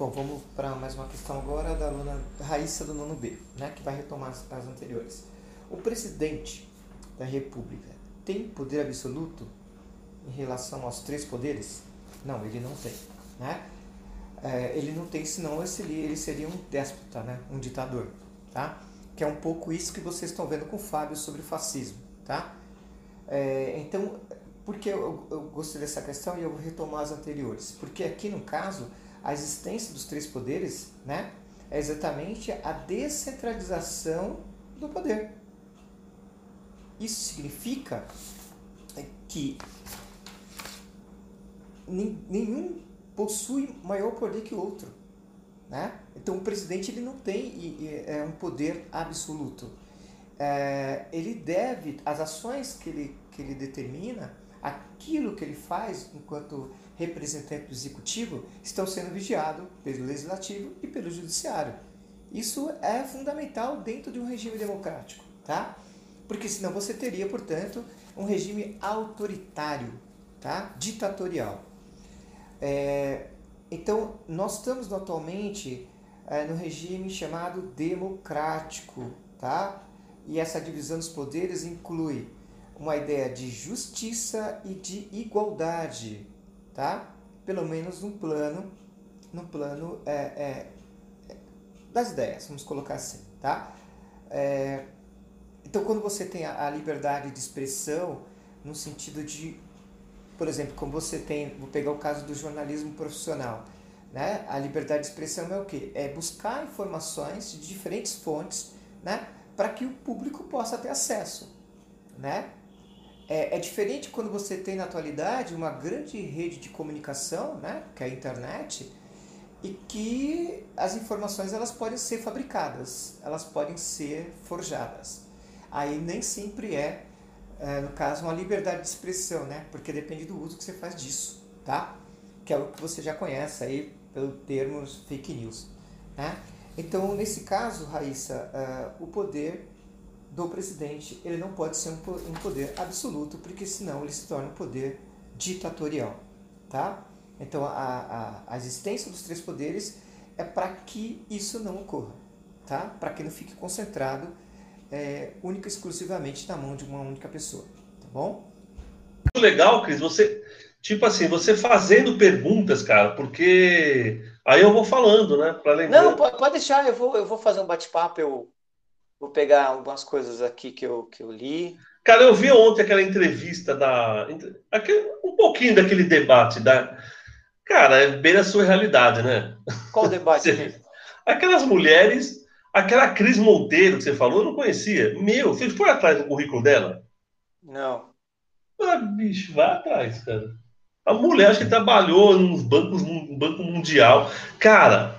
Bom, vamos para mais uma questão agora da aluna Raíssa do nono B, né, que vai retomar as, as anteriores. O presidente da República tem poder absoluto em relação aos três poderes? Não, ele não tem. Né? É, ele não tem, senão ele seria um déspota, né? um ditador. Tá? Que é um pouco isso que vocês estão vendo com o Fábio sobre o fascismo. Tá? É, então, por que eu, eu gostei dessa questão e eu vou retomar as anteriores? Porque aqui no caso, a existência dos três poderes né, é exatamente a descentralização do poder. Isso significa que nenhum possui maior poder que o outro. Né? Então o presidente ele não tem é, um poder absoluto. É, ele deve, as ações que ele, que ele determina, aquilo que ele faz enquanto representante do executivo, estão sendo vigiado pelo legislativo e pelo judiciário. Isso é fundamental dentro de um regime democrático, tá? Porque senão você teria, portanto, um regime autoritário, tá? Ditatorial. É, então, nós estamos atualmente é, no regime chamado democrático, tá? E essa divisão dos poderes inclui uma ideia de justiça e de igualdade, tá? Pelo menos no plano, no plano é, é, das ideias, vamos colocar assim, tá? É, então, quando você tem a, a liberdade de expressão, no sentido de por exemplo, como você tem, vou pegar o caso do jornalismo profissional, né? A liberdade de expressão é o quê? É buscar informações de diferentes fontes, né? Para que o público possa ter acesso, né? É, é, diferente quando você tem na atualidade uma grande rede de comunicação, né? Que é a internet, e que as informações elas podem ser fabricadas, elas podem ser forjadas. Aí nem sempre é é, no caso, uma liberdade de expressão, né? Porque depende do uso que você faz disso, tá? Que é o que você já conhece aí pelo termo fake news, né? Então, nesse caso, Raíssa, uh, o poder do presidente ele não pode ser um, poder absoluto, porque senão ele se torna um poder ditatorial, tá? Então, a, a, a existência dos três poderes é para que isso não ocorra, tá? Para que não fique concentrado é, única e exclusivamente na mão de uma única pessoa, tá bom? Muito legal, Cris, você, tipo assim, você fazendo perguntas, cara, porque aí eu vou falando, né, para lembrar. Não, pode deixar, eu vou, eu vou fazer um bate-papo, eu vou pegar algumas coisas aqui que eu, que eu li. Cara, eu vi ontem aquela entrevista da, aquele, um pouquinho daquele debate da, cara, é bem a sua realidade, né? Qual debate? Aquelas mulheres Aquela Cris Monteiro que você falou, eu não conhecia. Meu, você foi atrás do currículo dela? Não. Ah, bicho, vai atrás, cara. A mulher, acho que trabalhou nos bancos, no Banco Mundial. Cara,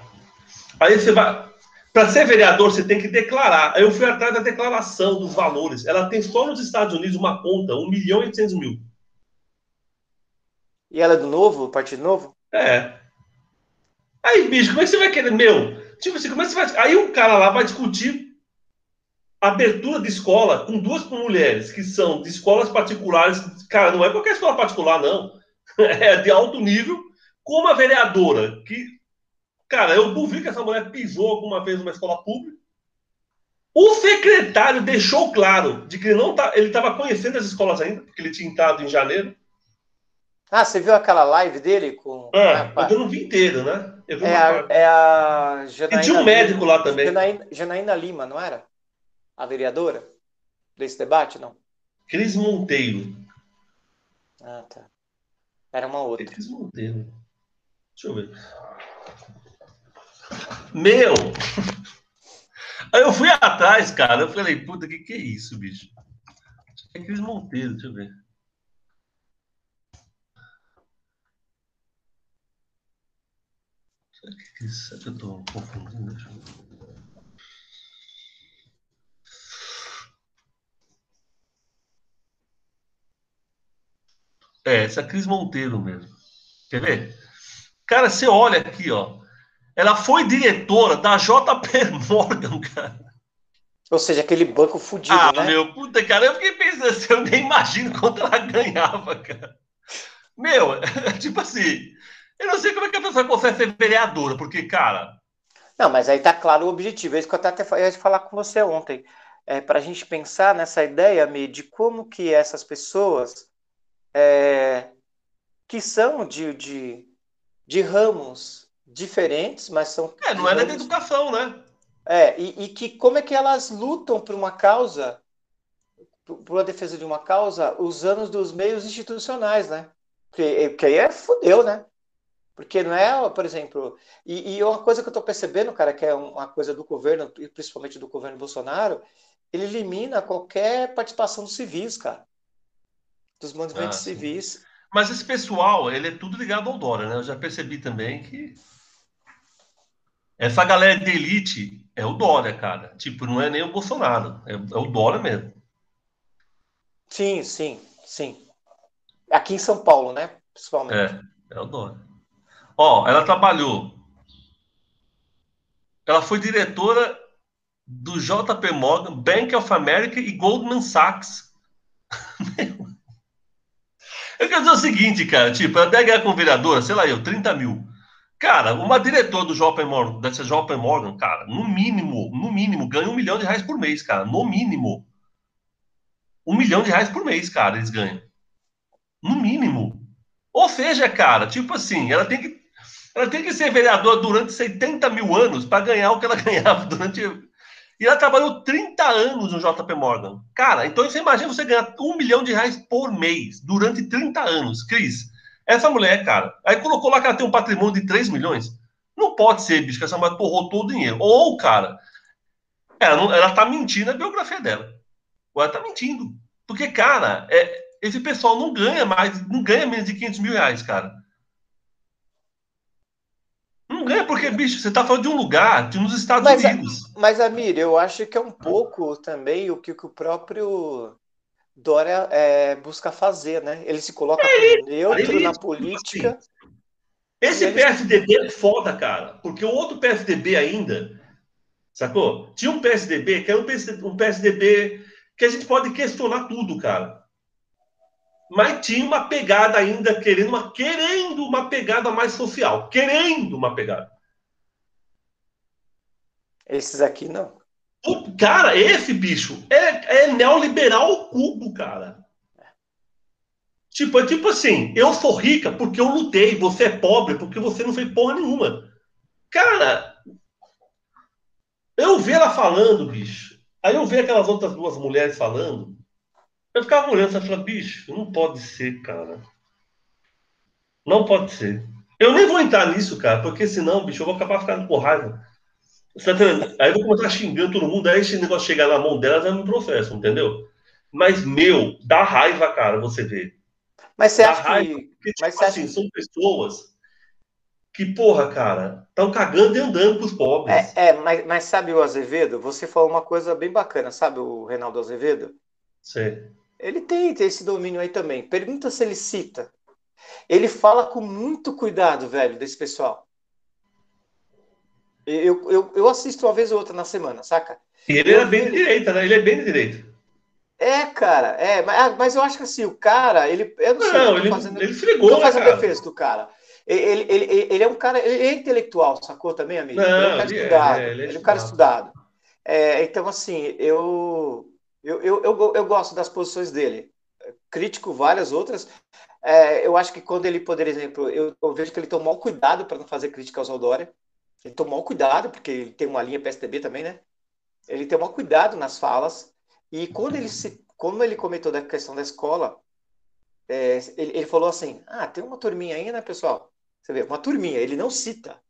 aí você vai. Para ser vereador, você tem que declarar. Aí eu fui atrás da declaração dos valores. Ela tem só nos Estados Unidos uma conta, 1 milhão e 800 mil. E ela é do Novo, Partido Novo? É. Aí, bicho, como é que você vai querer? Meu, Tipo assim, como é que você vai. Aí o cara lá vai discutir abertura de escola com duas mulheres que são de escolas particulares. Cara, não é qualquer escola particular, não. É de alto nível, com uma vereadora que. Cara, eu duvido que essa mulher pisou alguma vez numa escola pública. O secretário deixou claro de que ele não tá, ele estava conhecendo as escolas ainda, porque ele tinha entrado em janeiro. Ah, você viu aquela live dele com. Ah, eu não vi inteiro, né? é, a, é a Janaína E tinha um médico Lima, lá também. Janaína, Janaína, Lima, não era? A vereadora desse debate, não? Cris Monteiro. Ah, tá. Era uma outra. Cris Monteiro. Deixa eu ver. Meu! Aí eu fui atrás, cara. Eu falei, puta, que que é isso, bicho? É Cris Monteiro, deixa eu ver. Será que eu estou confundindo? É, essa é Cris Monteiro mesmo. Quer ver? Cara, você olha aqui, ó. Ela foi diretora da JP Morgan, cara. Ou seja, aquele banco fudido, ah, né? meu, puta, cara, eu fiquei pensando assim, eu nem imagino quanto ela ganhava, cara. Meu, tipo assim, Eu não sei como é que a pessoa consegue ser vereadora, porque, cara. Não, mas aí tá claro o objetivo. É isso que eu até ia falar com você ontem. É, para a gente pensar nessa ideia, Mi, de como que essas pessoas é, que são de, de, de ramos diferentes, mas são. É, não é da educação, né? É, e, e, que como é que elas lutam por uma causa, por uma defesa de uma causa, usando dos meios institucionais, né? Porque, porque aí é fodeu, né? Porque não é, por exemplo, e, e uma coisa que eu estou percebendo, cara, que é uma coisa do governo, principalmente do governo Bolsonaro, ele elimina qualquer participação dos civis, cara. Dos movimentos ah, civis. Mas esse pessoal, ele é tudo ligado ao Dória, né? Eu já percebi também que essa galera de elite é o Dória, cara. Tipo, não é nem o Bolsonaro, é, é o Dória mesmo. Sim, sim, sim. Aqui em São Paulo, né? Principalmente. É, é o Dória. Ó, ela trabalhou. Ela foi diretora do JP Morgan, Bank of America e Goldman Sachs. eu quero dizer o seguinte, cara, tipo, ela deve ganhar com vereadora, sei lá eu, 30 mil. Cara, uma diretora do JP Morgan, dessa JP Morgan, cara, no mínimo, no mínimo, ganha um milhão de reais por mês, cara. No mínimo. Um milhão de reais por mês, cara, eles ganham. No mínimo. Ou seja, cara, tipo assim, ela tem que, ela tem que ser vereadora durante 70 mil anos para ganhar o que ela ganhava durante. E ela trabalhou 30 anos no JP Morgan. Cara, então você imagina você ganhar um milhão de reais por mês durante 30 anos. Cris, essa mulher, cara, aí colocou lá que ela tem um patrimônio de 3 milhões. Não pode ser, bicho, que essa mulher torrou todo o dinheiro. Ou, cara, ela, não, ela tá mentindo na biografia dela. Ou ela tá mentindo. Porque, cara, é, esse pessoal não ganha mais, não ganha menos de 500 mil reais, cara. Não ganha porque, bicho, você tá falando de um lugar, de nos Estados mas, Unidos. Mas, Amir, eu acho que é um pouco também o que, que o próprio Dória é, busca fazer, né? Ele se coloca é, como neutro ele, na política. Assim, esse ele... PSDB é foda, cara, porque o outro PSDB ainda, sacou? Tinha um PSDB que era um PSDB, um PSDB que a gente pode questionar tudo, cara. Mas tinha uma pegada ainda, querendo uma, querendo uma pegada mais social. Querendo uma pegada. Esses aqui não. O, cara, esse bicho é, é neoliberal cubo, cara. Tipo, é tipo assim, eu sou rica porque eu lutei, você é pobre porque você não fez porra nenhuma. Cara, eu vi ela falando, bicho. Aí eu vi aquelas outras duas mulheres falando. Eu ficava olhando e falava, bicho, não pode ser, cara. Não pode ser. Eu nem vou entrar nisso, cara, porque senão, bicho, eu vou acabar ficando com raiva. Tá aí eu vou começar xingando todo mundo, aí esse negócio chegar na mão delas é um processo, entendeu? Mas, meu, dá raiva, cara, você vê. Mas você dá acha raiva, que. Porque, tipo, Mas assim, acha... são pessoas que, porra, cara, estão cagando e andando pros pobres. É, é mas, mas sabe o Azevedo? Você falou uma coisa bem bacana, sabe o Reinaldo Azevedo? Sim. Ele tem, tem esse domínio aí também. Pergunta se ele cita. Ele fala com muito cuidado, velho, desse pessoal. Eu, eu, eu assisto uma vez ou outra na semana, saca? E ele é bem de direita, né? Ele é bem de direita. É, cara, é, mas, ah, mas eu acho que assim, o cara, ele. Eu não, sei, não ele, fazendo, ele fregou, tô né, fazendo né, defesa do cara. Ele, ele, ele, ele, é um cara, ele é intelectual, sacou também, amigo? Não, ele é um cara ele estudado. É, ele, é, ele é um cara estudado. É, então, assim, eu, eu, eu, eu, eu, gosto das posições dele. Critico várias outras. É, eu acho que quando ele, por exemplo, eu, eu vejo que ele tomou cuidado para não fazer crítica ao Dória. Ele tomou cuidado, porque ele tem uma linha PSDB também, né? Ele tomou cuidado nas falas. E quando ele se, como ele comentou da questão da escola, é, ele, ele, falou assim: ah, tem uma turminha aí, né, pessoal? Você vê, uma turminha, ele não cita.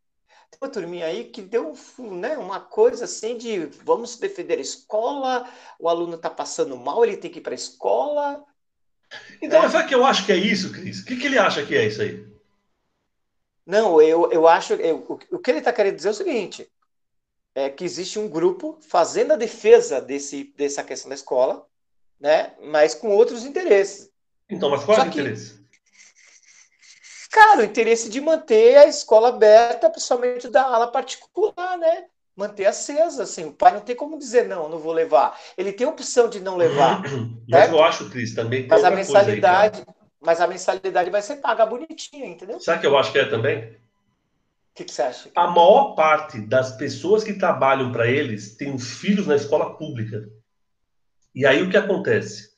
Tem uma turminha aí que deu né, uma coisa assim de vamos defender a escola, o aluno está passando mal, ele tem que ir para a escola. Então, é. sabe que eu acho que é isso, Cris? O que, que ele acha que é isso aí? Não, eu, eu acho. Eu, o que ele está querendo dizer é o seguinte: é que existe um grupo fazendo a defesa desse, dessa questão da escola, né? Mas com outros interesses. Então, mas qual é o interesse? Cara, o interesse de manter a escola aberta, principalmente da ala particular, né? Manter acesa, assim. O pai não tem como dizer não, não vou levar. Ele tem a opção de não levar. mas eu acho, Cris, também. Mas a mensalidade. Aí, mas a mensalidade vai ser paga bonitinha, entendeu? Sabe o que eu acho que é também? O que, que você acha? A maior parte das pessoas que trabalham para eles tem os filhos na escola pública. E aí o que acontece?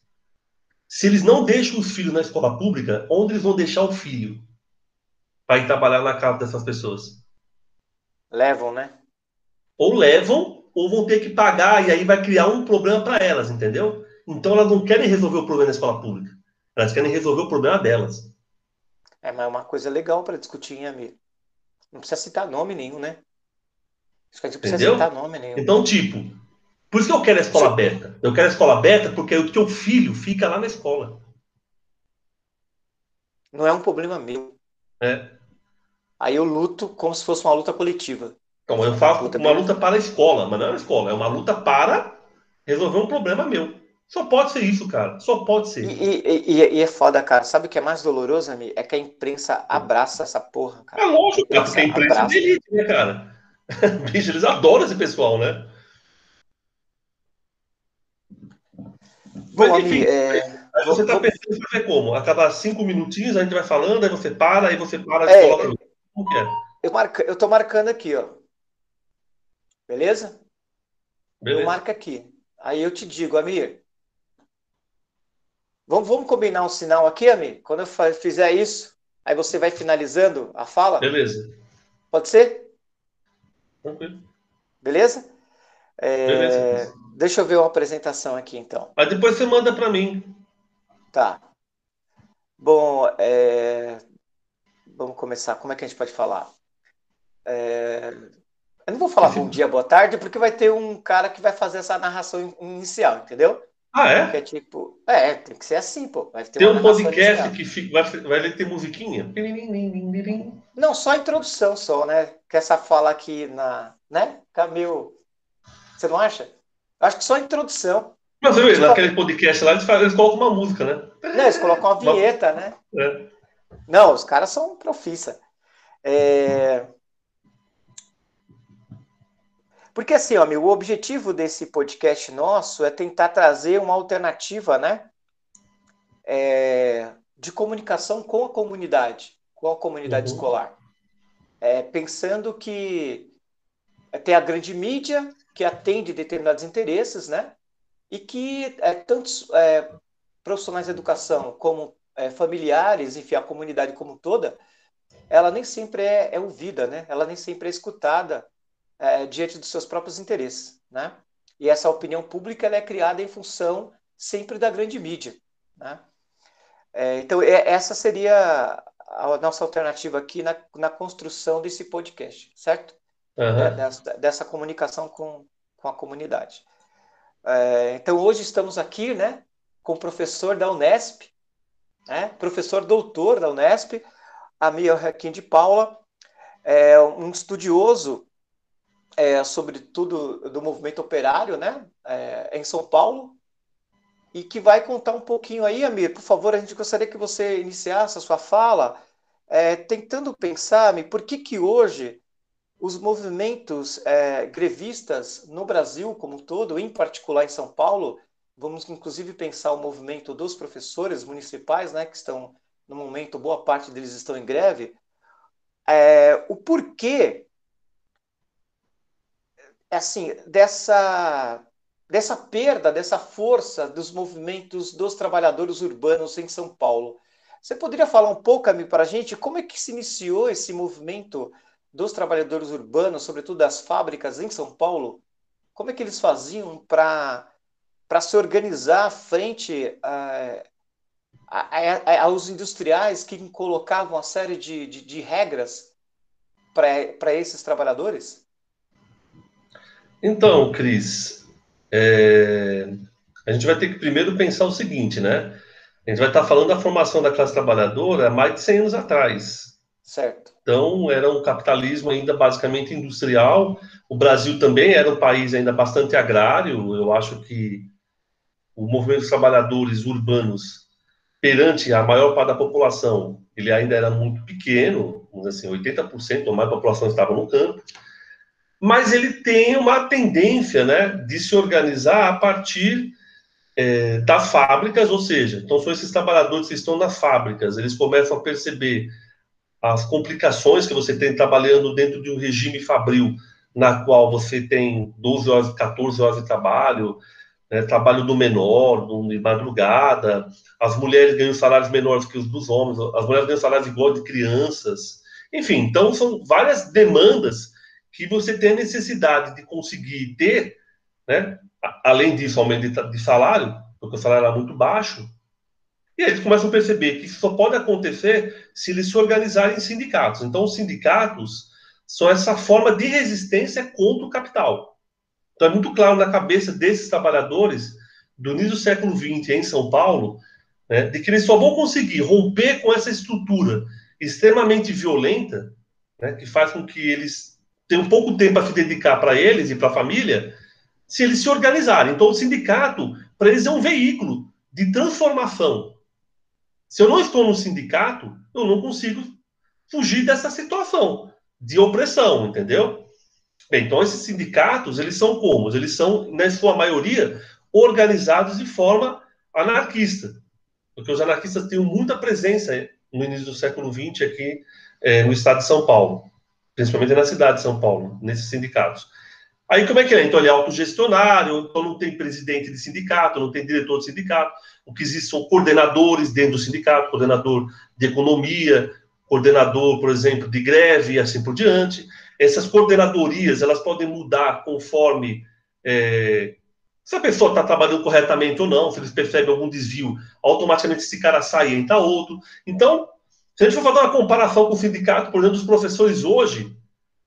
Se eles não deixam os filhos na escola pública, onde eles vão deixar o filho para ir trabalhar na casa dessas pessoas? Levam, né? Ou levam, ou vão ter que pagar, e aí vai criar um problema para elas, entendeu? Então elas não querem resolver o problema na escola pública. Elas querem resolver o problema delas. É, mas é uma coisa legal para discutir, hein, amigo? Não precisa citar nome nenhum, né? A gente precisa Entendeu? citar nome nenhum. Então, tipo, por isso que eu quero a escola aberta. Eu quero a escola aberta porque o teu filho fica lá na escola. Não é um problema meu. É. Aí eu luto como se fosse uma luta coletiva. Então, eu faço uma luta para a escola, mas não é uma escola, é uma luta para resolver um problema meu. Só pode ser isso, cara. Só pode ser. e- e- e é foda, cara. Sabe o que é mais doloroso, amigo? É que a imprensa abraça essa porra, É cara. lógico, cara, porque a Imprensa é abraça. de elite, né, cara? Bicho, eles adoram esse pessoal, né? Bom, Mas, enfim, amigo, é, aí você tá pensando em fazer como? Acabar cinco minutinhos, a gente vai falando, aí você para, aí você para É, e coloca. Como que é? eu, marca, eu tô marcando aqui, ó. Beleza? Eu Beleza. marco aqui. Aí eu te digo, Amir. Vamos, vamos combinar um sinal aqui, Amir? Quando eu fizer isso, aí você vai finalizando a fala? Beleza. Pode ser? Tranquilo. Beleza? É, Beleza. deixa eu ver uma apresentação aqui, então. Aí depois você manda para mim. Tá. Bom, é, vamos começar. Como é que a gente pode falar? É, Eu não vou falar bom dia, boa tarde, porque vai ter um cara que vai fazer essa narração in- inicial, entendeu? Ah, é? Que é tipo, é, tem que ser assim, pô. Vai ter Tem um podcast que fica, vai, vai ter musiquinha? Não, só a introdução, só, né? Que essa fala aqui na, né? Fica meio, você não acha? Acho que só a introdução. Mas vê, Tipo- naquele podcast lá, eles, fazem, eles colocam uma música, né? Não, eles colocam uma vinheta, né? É. Não, os caras são profissa. É... Porque assim, ó, amigo, o objetivo desse podcast nosso é tentar trazer uma alternativa, né? É, De comunicação com a comunidade, com a comunidade Uhum. escolar. É, pensando que tem a grande mídia que atende determinados interesses, né? E que é, tantos é, profissionais de educação como é, familiares, enfim, a comunidade como toda, ela nem sempre é, é ouvida, né? Ela nem sempre é escutada é, diante dos seus próprios interesses, né? E essa opinião pública é criada em função sempre da grande mídia, né? É, então é- essa seria a nossa alternativa aqui na, na construção desse podcast, certo? Né, dessa, dessa comunicação com, com a comunidade. É, então, hoje estamos aqui né, com o professor da Unesp, né, professor doutor da Unesp, Amir Raquim de Paula, é um estudioso é, sobre tudo do movimento operário né, é, em São Paulo, e que vai contar um pouquinho aí, Amir, por favor, a gente gostaria que você iniciasse a sua fala, é, tentando pensar, Amir, por que que hoje os movimentos é, grevistas no Brasil como um todo, em particular em São Paulo, vamos inclusive pensar o movimento dos professores municipais, né, que estão no momento, boa parte deles estão em greve, é, o porquê, assim, dessa, dessa perda, dessa força dos movimentos dos trabalhadores urbanos em São Paulo. Você poderia falar um pouco, para a gente como é que se iniciou esse movimento dos trabalhadores urbanos, sobretudo das fábricas em São Paulo? Como é que eles faziam para para se organizar frente a, a, a, aos industriais que colocavam uma série de, de, de regras para esses trabalhadores? Então, Cris, é, a gente vai ter que primeiro pensar o seguinte, né? A gente vai estar falando da formação da classe trabalhadora há mais de 100 anos atrás. Certo. Então, era um capitalismo ainda basicamente industrial. O Brasil também era um país ainda bastante agrário. Eu acho que o movimento dos trabalhadores urbanos, perante a maior parte da população, ele ainda era muito pequeno, assim, 80% ou mais da população estava no campo. Mas ele tem uma tendência né, de se organizar a partir é, das fábricas, ou seja, então são esses trabalhadores que estão nas fábricas, eles começam a perceber as complicações que você tem trabalhando dentro de um regime fabril, na qual você tem 12 horas, 14 horas de trabalho, né, trabalho do menor, de madrugada, as mulheres ganham salários menores que os dos homens, as mulheres ganham salários igual de crianças, enfim, então são várias demandas que você tem a necessidade de conseguir ter, né, além disso, aumento de salário, porque o salário era muito baixo, e aí eles começam a perceber que isso só pode acontecer se eles se organizarem em sindicatos. Então, os sindicatos são essa forma de resistência contra o capital. Então, é muito claro na cabeça desses trabalhadores do início do século XX em São Paulo, né, de que eles só vão conseguir romper com essa estrutura extremamente violenta, né, que faz com que eles tenham pouco tempo a se dedicar para eles e para a família, se eles se organizarem. Então, o sindicato, para eles, é um veículo de transformação. Se eu não estou no sindicato, eu não consigo fugir dessa situação de opressão, entendeu? Bem, então esses sindicatos, eles são como? Eles são, na sua maioria, organizados de forma anarquista. Porque os anarquistas têm muita presença no início do século XX aqui é, no estado de São Paulo, principalmente na cidade de São Paulo, nesses sindicatos. Aí como é que é? Então ele é autogestionário, então não tem presidente de sindicato, não tem diretor de sindicato. O que existe são coordenadores dentro do sindicato, coordenador de economia, coordenador, por exemplo, de greve e assim por diante. Essas coordenadorias, elas podem mudar conforme é, se a pessoa está trabalhando corretamente ou não, se eles percebem algum desvio, automaticamente esse cara sai e entra outro. Então, se a gente for fazer uma comparação com o sindicato, por exemplo, dos professores hoje,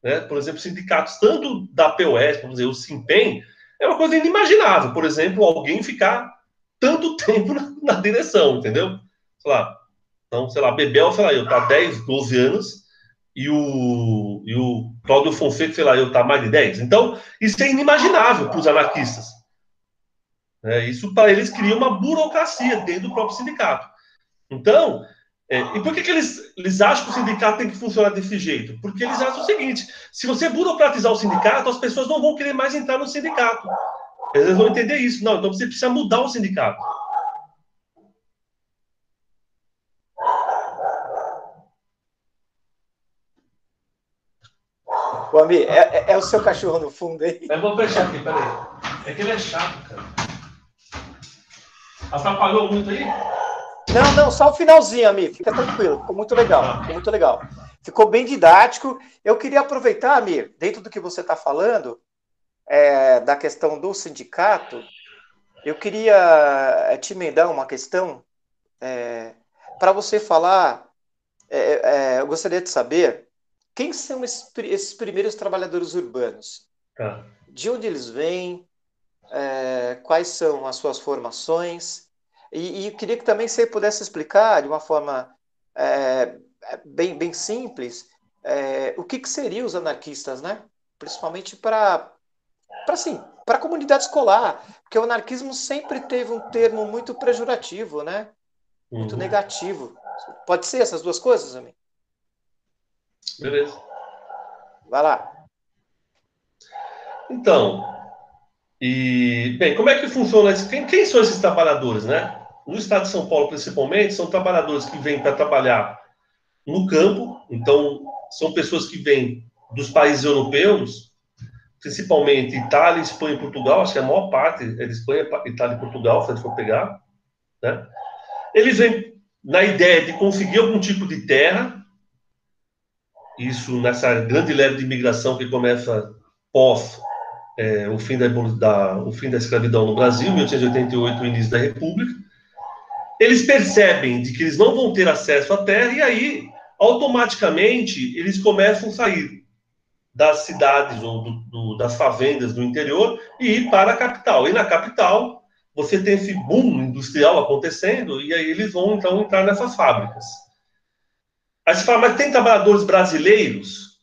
né? Por exemplo, sindicatos tanto da POS, vamos dizer, o Simpem, é uma coisa inimaginável, por exemplo, alguém ficar tanto tempo na, na direção, entendeu? Sei lá, então, sei lá, Bebel, sei lá, eu tá 10, 12 anos, e o, e o Cláudio Fonseca, sei lá, eu tá mais de 10. Então, isso é inimaginável para os anarquistas. É, isso para eles cria uma burocracia dentro do próprio sindicato. Então, é, e por que, que eles, eles acham que o sindicato tem que funcionar desse jeito? Porque eles acham o seguinte: se você burocratizar o sindicato, as pessoas não vão querer mais entrar no sindicato. Eles vão entender isso. Não, então você precisa mudar o sindicato. Ô, Ami, é, é, é, o seu cachorro no fundo aí? Eu vou fechar aqui, peraí. É que ele é chato, cara. Atrapalhou muito aí? Não, não, só o finalzinho, amigo. Fica tranquilo. Ficou muito legal. Ficou muito legal. Ficou bem didático. Eu queria aproveitar, Amir, dentro do que você está falando, é, da questão do sindicato, eu queria é, te emendar uma questão é, para você falar. É, é, eu gostaria de saber quem são esses, esses primeiros trabalhadores urbanos. Tá. De onde eles vêm? É, quais são as suas formações? E, e queria que também você pudesse explicar de uma forma é, bem, bem simples é, o que, que seriam os anarquistas, né? Principalmente para para assim, para a comunidade escolar, porque o anarquismo sempre teve um termo muito pejorativo, né? Muito uhum. negativo. Pode ser essas duas coisas, amigo? Beleza. Vai lá. Então, e, bem, como é que funciona isso? Quem, quem, são esses trabalhadores, né? No estado de São Paulo, principalmente, são trabalhadores que vêm para trabalhar no campo, então, são pessoas que vêm dos países europeus, principalmente Itália, Espanha e Portugal, acho que a maior parte é de Espanha, Itália e Portugal, se a gente for pegar, né? Eles vêm na ideia de conseguir algum tipo de terra, isso nessa grande leve de imigração que começa pós é, o, fim da, da, o fim da escravidão no Brasil, 1888, o início da República. Eles percebem de que eles não vão ter acesso à terra e aí, automaticamente, eles começam a sair das cidades ou do, do, das favendas do interior e ir para a capital. E na capital, você tem esse boom industrial acontecendo e aí eles vão, então, entrar nessas fábricas. Aí você fala, mas tem trabalhadores brasileiros?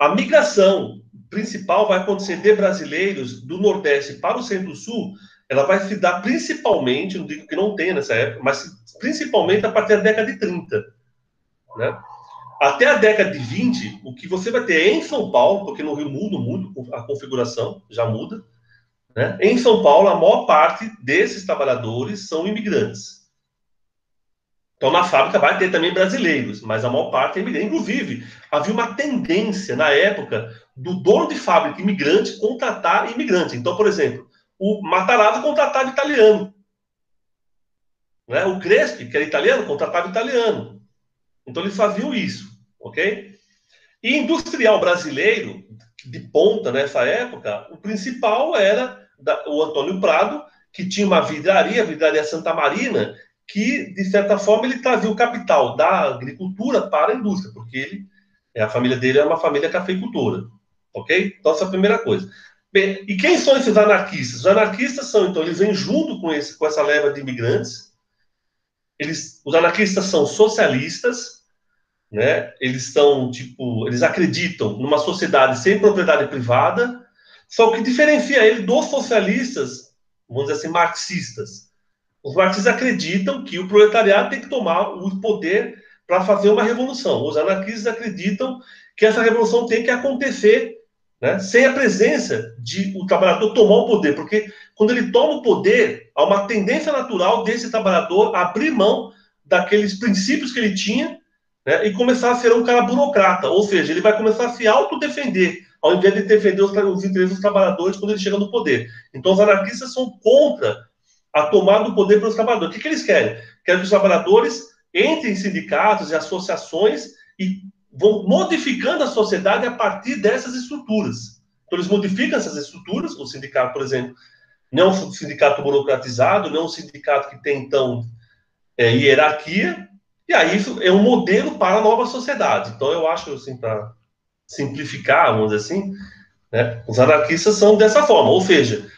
A migração principal vai acontecer de brasileiros do Nordeste para o Centro-Sul, ela vai se dar principalmente, não digo que não tenha nessa época, mas principalmente a partir da década de 30. Né? Até a década de 20, o que você vai ter em São Paulo, porque no Rio muda muito a configuração, já muda, Né? Em São Paulo, a maior parte desses trabalhadores são imigrantes. Então, na fábrica vai ter também brasileiros, mas a maior parte é imigrante. Inclusive, havia uma tendência na época do dono de fábrica imigrante contratar imigrante. Então, por exemplo, o Matarazzo contratava italiano. Né? O Crespi, que era italiano, contratava italiano. Então, eles faziam isso, ok? E industrial brasileiro, de ponta nessa época, o principal era o Antônio Prado, que tinha uma vidraria, a vidraria Santa Marina, que, de certa forma, ele trazia o capital da agricultura para a indústria, porque ele, é, a família dele era uma família cafeicultora. Ok? Então, essa é a primeira coisa. Bem, e quem são esses anarquistas? Os anarquistas são, então, eles vêm junto com, esse, com essa leva de imigrantes. Eles, os anarquistas são socialistas, né? Eles são, tipo, eles acreditam numa sociedade sem propriedade privada, só que diferencia ele dos socialistas, vamos dizer assim, marxistas. Os marxistas acreditam que o proletariado tem que tomar o poder para fazer uma revolução. Os anarquistas acreditam que essa revolução tem que acontecer né, sem a presença de o trabalhador tomar o poder, porque quando ele toma o poder, há uma tendência natural desse trabalhador abrir mão daqueles princípios que ele tinha né, e começar a ser um cara burocrata, ou seja, ele vai começar a se autodefender, ao invés de defender os, os interesses dos trabalhadores quando ele chega no poder. Então, os anarquistas são contra a tomada do poder pelos trabalhadores. O que, que eles querem? Querem que os trabalhadores entrem em sindicatos e associações e vão modificando a sociedade a partir dessas estruturas. Então, eles modificam essas estruturas, o sindicato, por exemplo, não é um sindicato burocratizado, não é um sindicato que tem, então, é, hierarquia, e aí é um modelo para a nova sociedade. Então, eu acho, assim, para simplificar, vamos dizer assim, né, os anarquistas são dessa forma, ou seja,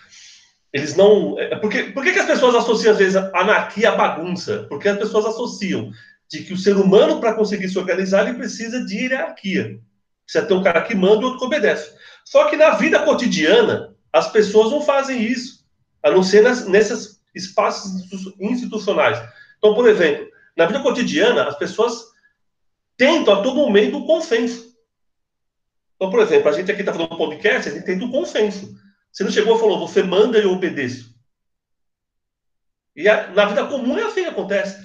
eles não. É, porque, por que, as pessoas associam, às vezes, anarquia à bagunça? Porque as pessoas associam de que o ser humano, para conseguir se organizar, ele precisa de hierarquia. Precisa ter um cara que manda e outro que obedece. Só que na vida cotidiana, as pessoas não fazem isso, a não ser nas, nesses espaços institucionais. Então, por exemplo, na vida cotidiana, as pessoas tentam a todo momento o consenso. Então, por exemplo, a gente aqui está falando um podcast, a gente tenta o consenso. Você não chegou e falou, você manda e eu obedeço. E a, na vida comum é assim que acontece.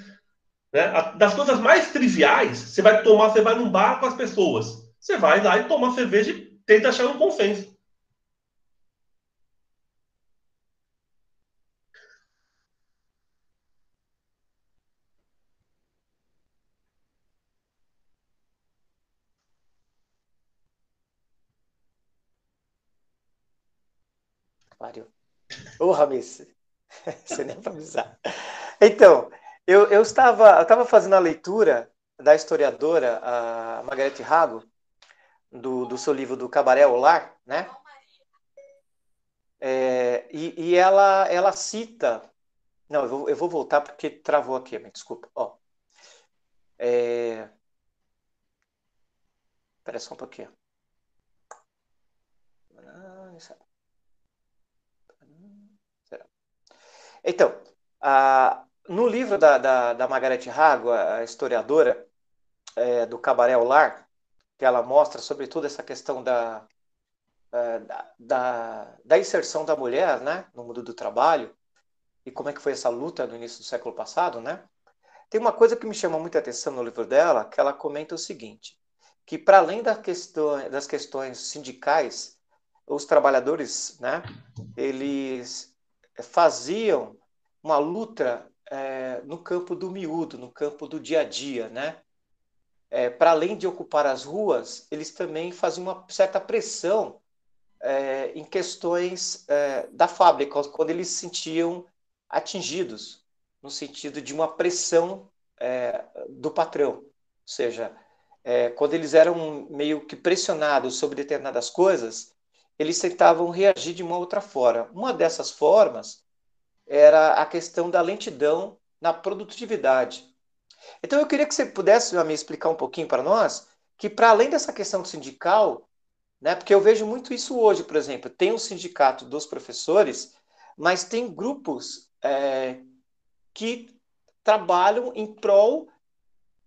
Né? Das coisas mais triviais, você vai tomar, você vai num bar com as pessoas. Você vai lá e toma cerveja e tenta achar um consenso. Pariu. Ô, Ramis, você nem para avisar. Então, eu, eu, estava, eu estava fazendo a leitura da historiadora a Margarete Rago, do, do seu livro do Cabaré ao Lar, né? É, e, e ela, ela cita. Não, eu vou, eu vou voltar porque travou aqui, me desculpa. Ó, é, Espera só um pouquinho. Então, a, no livro da, da, da Margarete Rago, a historiadora é, do Cabaré Lar, que ela mostra sobretudo essa questão da, é, da, da inserção da mulher né, no mundo do trabalho e como é que foi essa luta no início do século passado, né? Tem uma coisa que me chama muita atenção no livro dela, que ela comenta o seguinte, que para além da questão, das questões sindicais, os trabalhadores, né, eles faziam uma luta é, no campo do miúdo, no campo do dia a dia, né? É, Para além de ocupar as ruas, eles também faziam uma certa pressão é, em questões da fábrica, quando eles se sentiam atingidos, no sentido de uma pressão do patrão. Ou seja, quando eles eram meio que pressionados sobre determinadas coisas, eles tentavam reagir de uma outra forma. Uma dessas formas era a questão da lentidão na produtividade. Então eu queria que você pudesse me explicar um pouquinho para nós que para além dessa questão sindical, né, porque eu vejo muito isso hoje, por exemplo, tem o um sindicato dos professores, mas tem grupos é, que trabalham em prol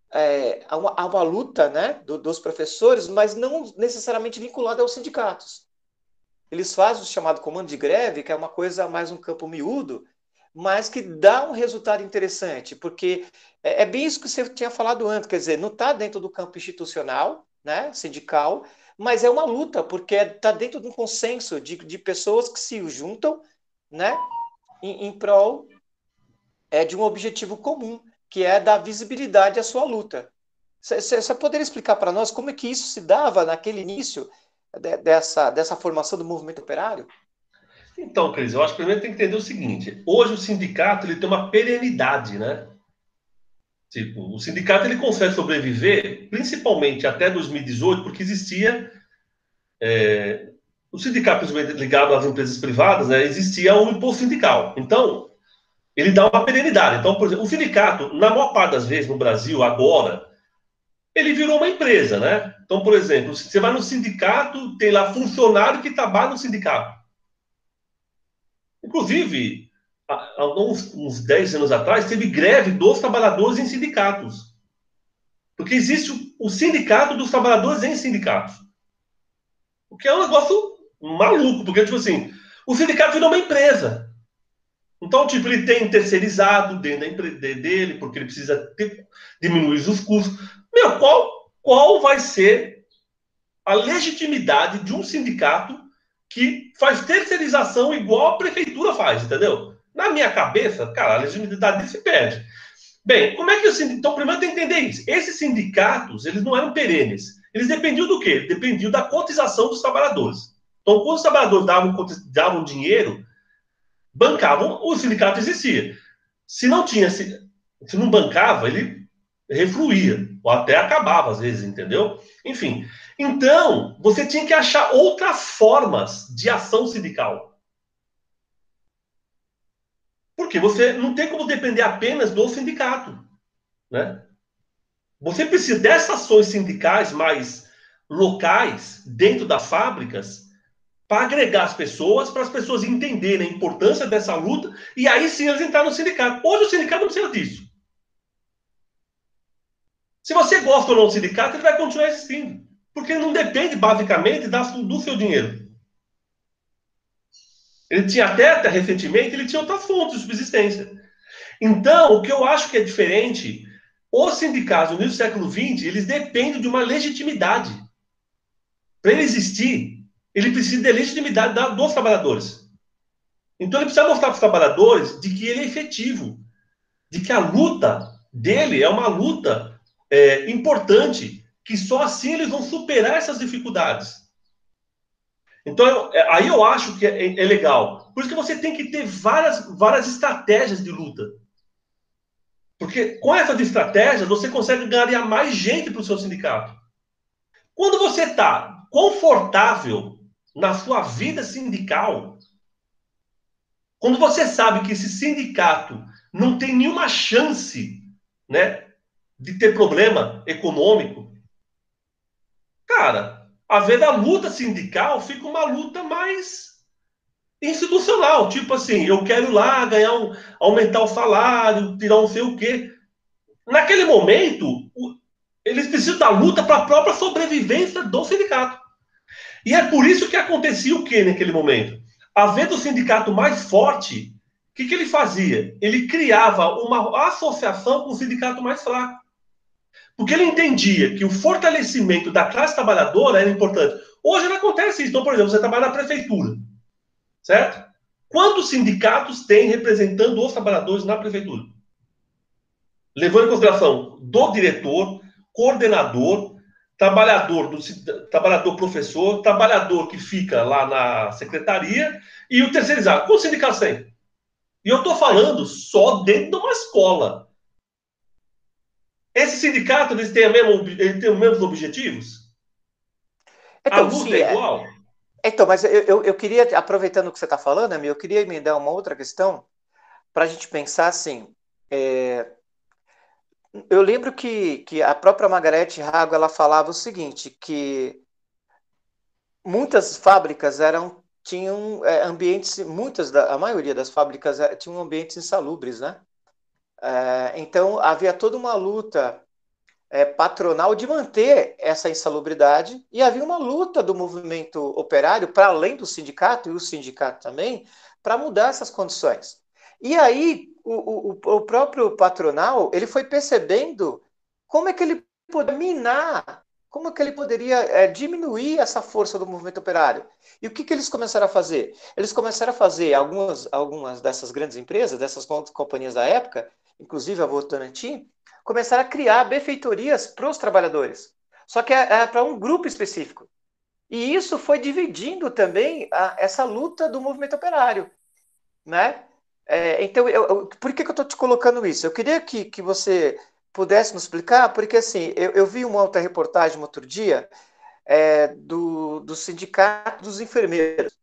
é, a, uma, a uma luta né, do, dos professores, mas não necessariamente vinculada aos sindicatos. Eles fazem o chamado comando de greve, que é uma coisa mais um campo miúdo, mas que dá um resultado interessante, porque é, é bem isso que você tinha falado antes, quer dizer, não está dentro do campo institucional, né, sindical, mas é uma luta, porque está dentro de um consenso de, de pessoas que se juntam né, em, em prol é, de um objetivo comum, que é dar visibilidade à sua luta. Você poderia explicar para nós como é que isso se dava naquele início de, dessa, dessa formação do movimento operário? Então, Cris, eu acho que primeiro tem que entender o seguinte: hoje o sindicato ele tem uma perenidade, né? Tipo, o sindicato ele consegue sobreviver, principalmente até 2018, porque existia é, o sindicato ligado às empresas privadas, né, existia o imposto sindical. Então, ele dá uma perenidade. Então, por exemplo, o sindicato, na maior parte das vezes no Brasil, agora, ele virou uma empresa, né? Então, por exemplo, você vai no sindicato, tem lá funcionário que trabalha no sindicato. Inclusive, há uns, uns 10 anos atrás, teve greve dos trabalhadores em sindicatos. Porque existe o, sindicato dos trabalhadores em sindicatos. O que é um negócio maluco, porque, tipo assim, o sindicato virou uma empresa. Então, tipo, ele tem terceirizado dentro da empresa dele, porque ele precisa ter, diminuir os custos. Meu, qual, qual vai ser a legitimidade de um sindicato que faz terceirização igual a prefeitura faz, entendeu? Na minha cabeça, cara, a legitimidade se perde. Bem, como é que o sindicato... Então, primeiro tem que entender isso. Esses sindicatos, eles não eram perenes. Eles dependiam do quê? Dependiam da cotização dos trabalhadores. Então, quando os trabalhadores davam, davam dinheiro, bancavam, o sindicato existia. Se não tinha, se, se não bancava, ele refluía, ou até acabava às vezes, entendeu? Enfim. Então, você tinha que achar outras formas de ação sindical. Porque você não tem como depender apenas do sindicato, né? Você precisa dessas ações sindicais mais locais dentro das fábricas para agregar as pessoas, para as pessoas entenderem a importância dessa luta, e aí sim eles entrarem no sindicato. Hoje o sindicato não precisa disso. Se você gosta ou não do sindicato, ele vai continuar existindo. Porque ele não depende, basicamente, do seu dinheiro. Ele tinha até, até recentemente, ele tinha outras fontes de subsistência. Então, o que eu acho que é diferente, os sindicatos no início do século XX, eles dependem de uma legitimidade. Para ele existir, ele precisa de legitimidade dos trabalhadores. Então ele precisa mostrar para os trabalhadores de que ele é efetivo, de que a luta dele é uma luta é, importante, que só assim eles vão superar essas dificuldades. Então, é, aí eu acho que é, é, legal. Por isso que você tem que ter várias, várias estratégias de luta. Porque com essas estratégias, você consegue ganhar mais gente para o seu sindicato. Quando você está confortável na sua vida sindical, quando você sabe que esse sindicato não tem nenhuma chance, né, de ter problema econômico, cara, a ver da luta sindical fica uma luta mais institucional, tipo assim, eu quero lá ganhar um, aumentar o salário, tirar um sei o quê. Naquele momento, eles precisam da luta para a própria sobrevivência do sindicato. E é por isso que acontecia o que naquele momento? Havendo o sindicato mais forte, o que, que ele fazia? Ele criava uma associação com o sindicato mais fraco. Porque ele entendia que o fortalecimento da classe trabalhadora era importante. Hoje não acontece isso. Então, por exemplo, você trabalha na prefeitura, certo? Quantos sindicatos tem representando os trabalhadores na prefeitura? Levando em consideração do diretor, coordenador, trabalhador do trabalhador professor, trabalhador que fica lá na secretaria e o terceirizado. Quantos sindicatos tem? E eu estou falando só dentro de uma escola. Esse sindicato eles têm, mesmo, eles têm os mesmos objetivos? Então, a luta é, igual? Então, mas eu, eu, eu, queria, aproveitando o que você está falando, Amy, eu queria emendar uma outra questão para a gente pensar assim. É, eu lembro que, que a própria Margarete Rago ela falava o seguinte, que muitas fábricas eram tinham é, ambientes, muitas da, a maioria das fábricas é, tinham ambientes insalubres, né? É, então havia toda uma luta é, patronal de manter essa insalubridade e havia uma luta do movimento operário, para além do sindicato, e o sindicato também, para mudar essas condições. E aí, o, o, o próprio patronal, ele foi percebendo como é que ele poderia minar, como é que ele poderia é, diminuir essa força do movimento operário. E o que, que eles começaram a fazer? Eles começaram a fazer, algumas, algumas dessas grandes empresas, dessas companhias da época, inclusive a Votorantim, começaram a criar benfeitorias para os trabalhadores. Só que é, é para um grupo específico. E isso foi dividindo também a, essa luta do movimento operário. Né? É, então, eu, eu, por que, que eu estou te colocando isso? Eu queria que, que você pudesse nos explicar, porque assim, eu, eu vi uma outra reportagem um outro dia é, do, do Sindicato dos Enfermeiros,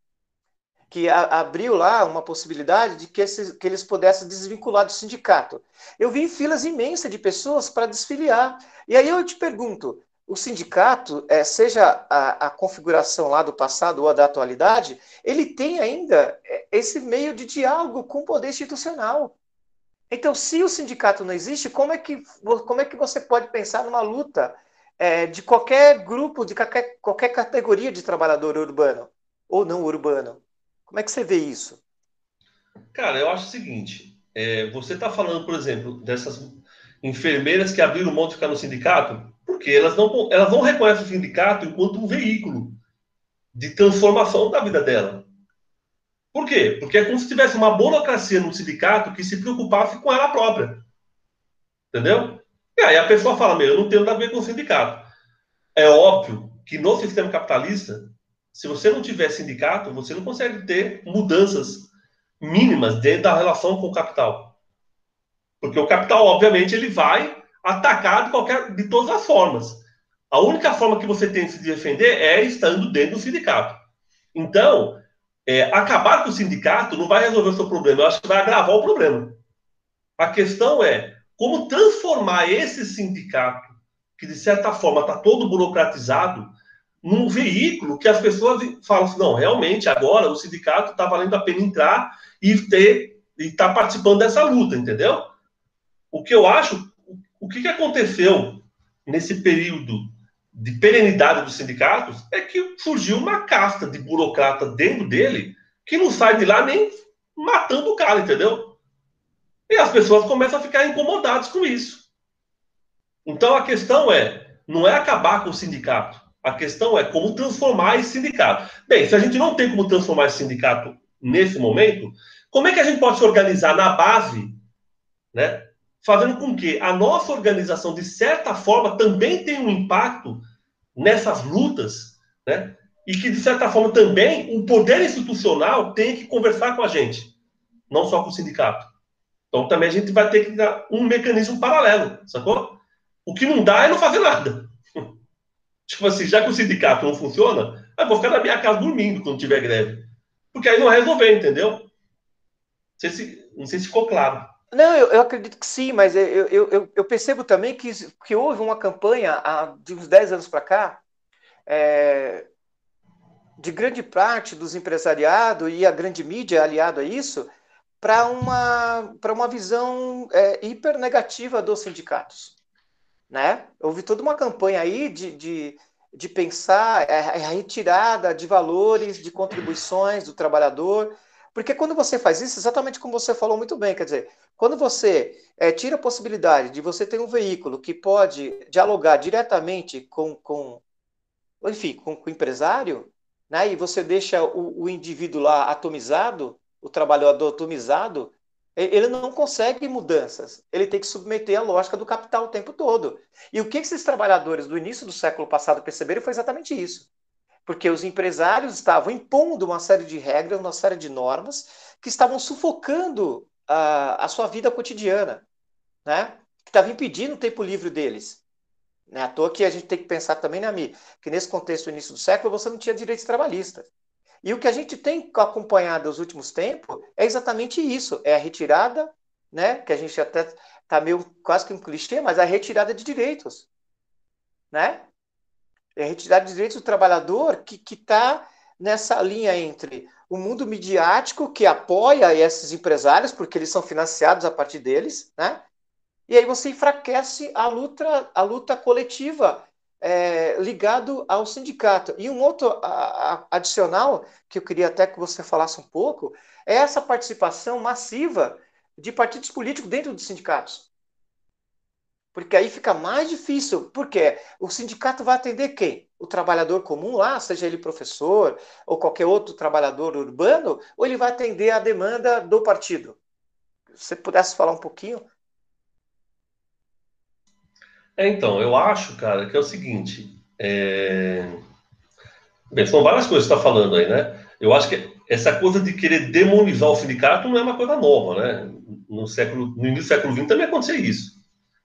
que a, abriu lá uma possibilidade de que, esses, que eles pudessem desvincular do sindicato. Eu vi filas imensas de pessoas para desfiliar. E aí eu te pergunto, o sindicato, é, seja a, a, configuração lá do passado ou a da atualidade, ele tem ainda é, esse meio de diálogo com o poder institucional. Então, se o sindicato não existe, como é que, como é que você pode pensar numa luta é, de qualquer grupo, de qualquer, qualquer categoria de trabalhador urbano ou não urbano? Como é que você vê isso? Cara, eu acho o seguinte: é, você está falando, por exemplo, dessas enfermeiras que abriram mão de ficar no sindicato, porque elas não, elas não reconhecem o sindicato enquanto um veículo de transformação da vida dela. Por quê? Porque é como se tivesse uma burocracia no sindicato que se preocupasse com ela própria. Entendeu? E aí a pessoa fala, meu, eu não tenho nada a ver com o sindicato. É óbvio que no sistema capitalista, se você não tiver sindicato, você não consegue ter mudanças mínimas dentro da relação com o capital. Porque o capital, obviamente, ele vai atacar de, qualquer, de todas as formas. A única forma que você tem de se defender é estando dentro do sindicato. Então, é, acabar com o sindicato não vai resolver o seu problema, eu acho que vai agravar o problema. A questão é como transformar esse sindicato, que de certa forma está todo burocratizado, num veículo que as pessoas falam assim, não, realmente agora o sindicato está valendo a pena entrar e ter e estar tá participando dessa luta, entendeu? O que eu acho, o que, que aconteceu nesse período de perenidade dos sindicatos é que surgiu uma casta de burocrata dentro dele que não sai de lá nem matando o cara, entendeu? E as pessoas começam a ficar incomodadas com isso. Então a questão é, não é acabar com o sindicato. A questão é como transformar esse sindicato. Bem, se a gente não tem como transformar esse sindicato nesse momento, como é que a gente pode se organizar na base, né? fazendo com que a nossa organização, de certa forma, também tenha um impacto nessas lutas, né? E que, de certa forma, também o poder institucional tem que conversar com a gente, não só com o sindicato. Então, também a gente vai ter que dar um mecanismo paralelo, sacou? O que não dá é não fazer nada. Tipo assim, já que o sindicato não funciona, eu vou ficar na minha casa dormindo quando tiver greve. Porque aí não vai resolver, entendeu? Não sei se, não sei se ficou claro. Não, eu, eu, acredito que sim, mas eu, eu, eu, percebo também que, que houve uma campanha há, de uns 10 anos para cá, é, de grande parte dos empresariados e a grande mídia aliado a isso, para uma, uma visão é, hiper negativa dos sindicatos. Né? Houve toda uma campanha aí de, de, de pensar a retirada de valores, de contribuições do trabalhador, porque quando você faz isso, exatamente como você falou muito bem, quer dizer, quando você é, tira a possibilidade de você ter um veículo que pode dialogar diretamente com, com enfim, com, com o empresário, né, e você deixa o, o indivíduo lá atomizado, o trabalhador atomizado, ele não consegue mudanças. Ele tem que submeter a lógica do capital o tempo todo. E o que esses trabalhadores do início do século passado perceberam foi exatamente isso porque os empresários estavam impondo uma série de regras, uma série de normas que estavam sufocando a, a sua vida cotidiana, né? que estavam impedindo o tempo livre deles. Não é à toa que a gente tem que pensar também, né, Mi, que nesse contexto do início do século você não tinha direitos trabalhistas. E o que a gente tem acompanhado nos últimos tempos é exatamente isso: é a retirada, né, que a gente até está meio quase que um clichê, mas a retirada de direitos. Né? é retirada de direitos do trabalhador que está nessa linha entre o mundo midiático que apoia esses empresários, porque eles são financiados a partir deles, né? E aí você enfraquece a luta, a luta coletiva é, ligado ao sindicato. E um outro a, a, adicional, que eu queria até que você falasse um pouco, é essa participação massiva de partidos políticos dentro dos sindicatos. Porque aí fica mais difícil, porque o sindicato vai atender quem? O trabalhador comum lá, seja ele professor ou qualquer outro trabalhador urbano, ou ele vai atender a demanda do partido? Se você pudesse falar um pouquinho. É, então, eu acho, cara, que é o seguinte. É... Bem, são várias coisas que você está falando aí, né? Eu acho que essa coisa de querer demonizar o sindicato não é uma coisa nova, né? No, século, no início do século XX também acontecia isso.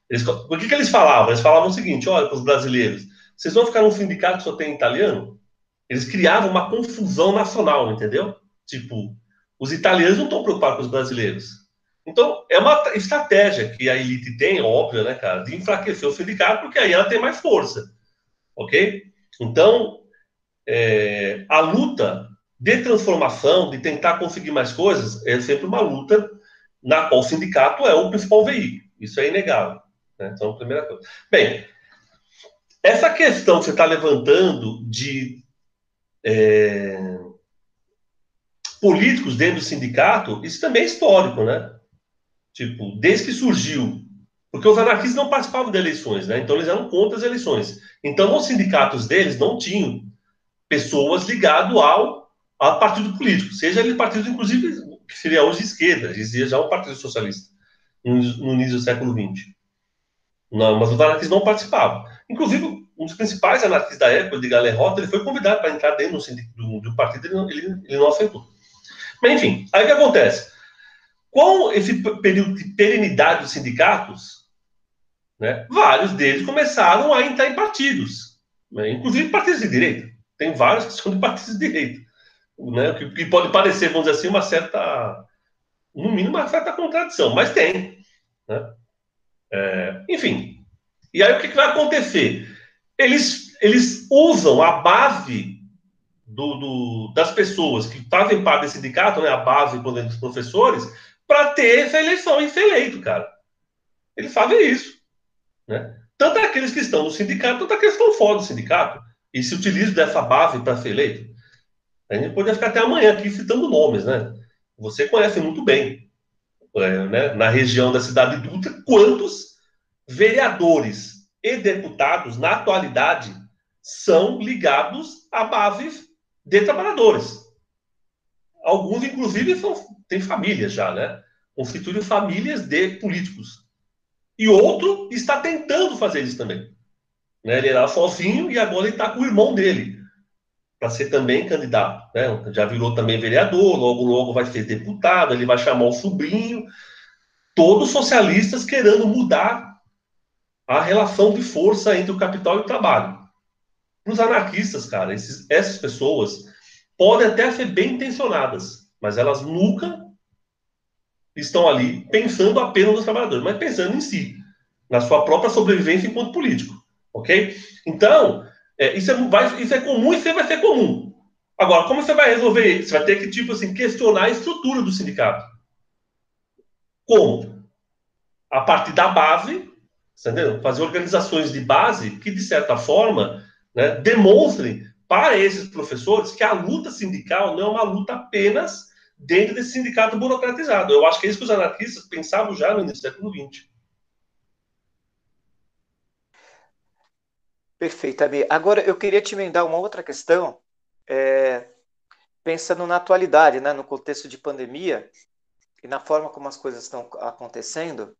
Eles, o que, que eles falavam? Eles falavam o seguinte: olha, para os brasileiros, vocês vão ficar num sindicato que só tem italiano? Eles criavam uma confusão nacional, entendeu? Tipo, os italianos não estão preocupados com os brasileiros. Então, é uma estratégia que a elite tem, óbvio, né, cara, de enfraquecer o sindicato, porque aí ela tem mais força. Ok? Então, é, a luta de transformação, de tentar conseguir mais coisas, é sempre uma luta na qual o sindicato é o principal veículo. Isso é inegável. Né? Então, primeira coisa. Bem, essa questão que você está levantando de é, políticos dentro do sindicato, isso também é histórico, né? Tipo, desde que surgiu. Porque os anarquistas não participavam de eleições, né? Então eles eram contra as eleições. Então, os sindicatos deles não tinham pessoas ligadas ao, ao partido político, seja ele partido, inclusive, que seria hoje esquerda, dizia já o Partido Socialista, no, início do século XX. Não, mas os anarquistas não participavam. Inclusive, um dos principais anarquistas da época, de Galerrota, ele foi convidado para entrar dentro do, do, partido, ele, ele, ele não aceitou. Mas, enfim, aí o que acontece? Com esse período de perenidade dos sindicatos, né, vários deles começaram a entrar em partidos, né, inclusive partidos de direita. Tem vários que são de partidos de direita, né, que, que pode parecer, vamos dizer assim, uma certa, no mínimo, uma certa contradição, mas tem. Né? É, enfim. E aí o que, que vai acontecer? Eles, eles usam a base do, do, das pessoas que fazem parte desse sindicato, né, a base por exemplo, dos professores, para ter essa eleição e ser eleito, cara. Eles fazem isso. Né? Tanto aqueles que estão no sindicato, tanto aqueles que estão fora do sindicato, e se utilizam dessa base para ser eleito. A gente poderia ficar até amanhã aqui citando nomes, né? Você conhece muito bem é, né, na região da cidade de Dutra, quantos vereadores e deputados, na atualidade, são ligados a bases de trabalhadores. Alguns, inclusive, são, têm famílias já, né? Constituem famílias de políticos. E outro está tentando fazer isso também. Né? Ele era sozinho e agora ele está com o irmão dele para ser também candidato. Né? Já virou também vereador, logo, logo vai ser deputado, ele vai chamar o sobrinho. Todos socialistas querendo mudar a relação de força entre o capital e o trabalho. Para os anarquistas, cara, esses, essas pessoas podem até ser bem intencionadas, mas elas nunca estão ali pensando apenas nos trabalhadores, mas pensando em si, na sua própria sobrevivência enquanto político. Ok? Então, é, isso, é, vai, isso é comum e sempre vai ser comum. Agora, como você vai resolver isso? Você vai ter que, tipo assim, questionar a estrutura do sindicato. Como? A partir da base, entendeu? Fazer organizações de base que, de certa forma, né, demonstrem para esses professores que a luta sindical não é uma luta apenas dentro desse sindicato burocratizado. Eu acho que é isso que os anarquistas pensavam já no início do século XX. Perfeito, Abi. Agora, eu queria te emendar uma outra questão, é, pensando na atualidade, né, no contexto de pandemia e na forma como as coisas estão acontecendo.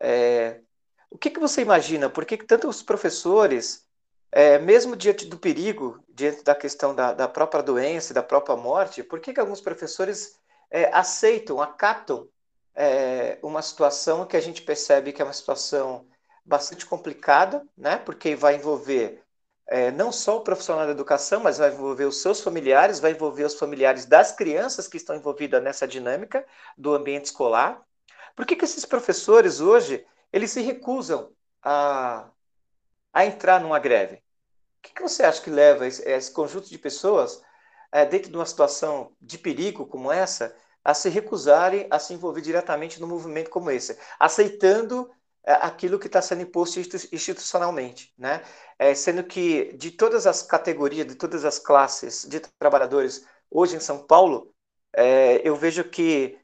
É, o que, que você imagina? Por que, que tantos professores, é, mesmo diante do perigo, diante da questão da, da própria doença, da própria morte, por que, que alguns professores é, aceitam, acatam é, uma situação que a gente percebe que é uma situação bastante complicada, né? Porque vai envolver é, não só o profissional da educação, mas vai envolver os seus familiares, vai envolver os familiares das crianças que estão envolvidas nessa dinâmica do ambiente escolar. Por que, que esses professores hoje eles se recusam a, a entrar numa greve? Que, que você acha que leva esse, esse conjunto de pessoas é, dentro de uma situação de perigo como essa a se recusarem a se envolver diretamente num movimento como esse, aceitando é, aquilo que está sendo imposto institucionalmente, né? É, sendo que de todas as categorias, de todas as classes de trabalhadores hoje em São Paulo, é, eu vejo que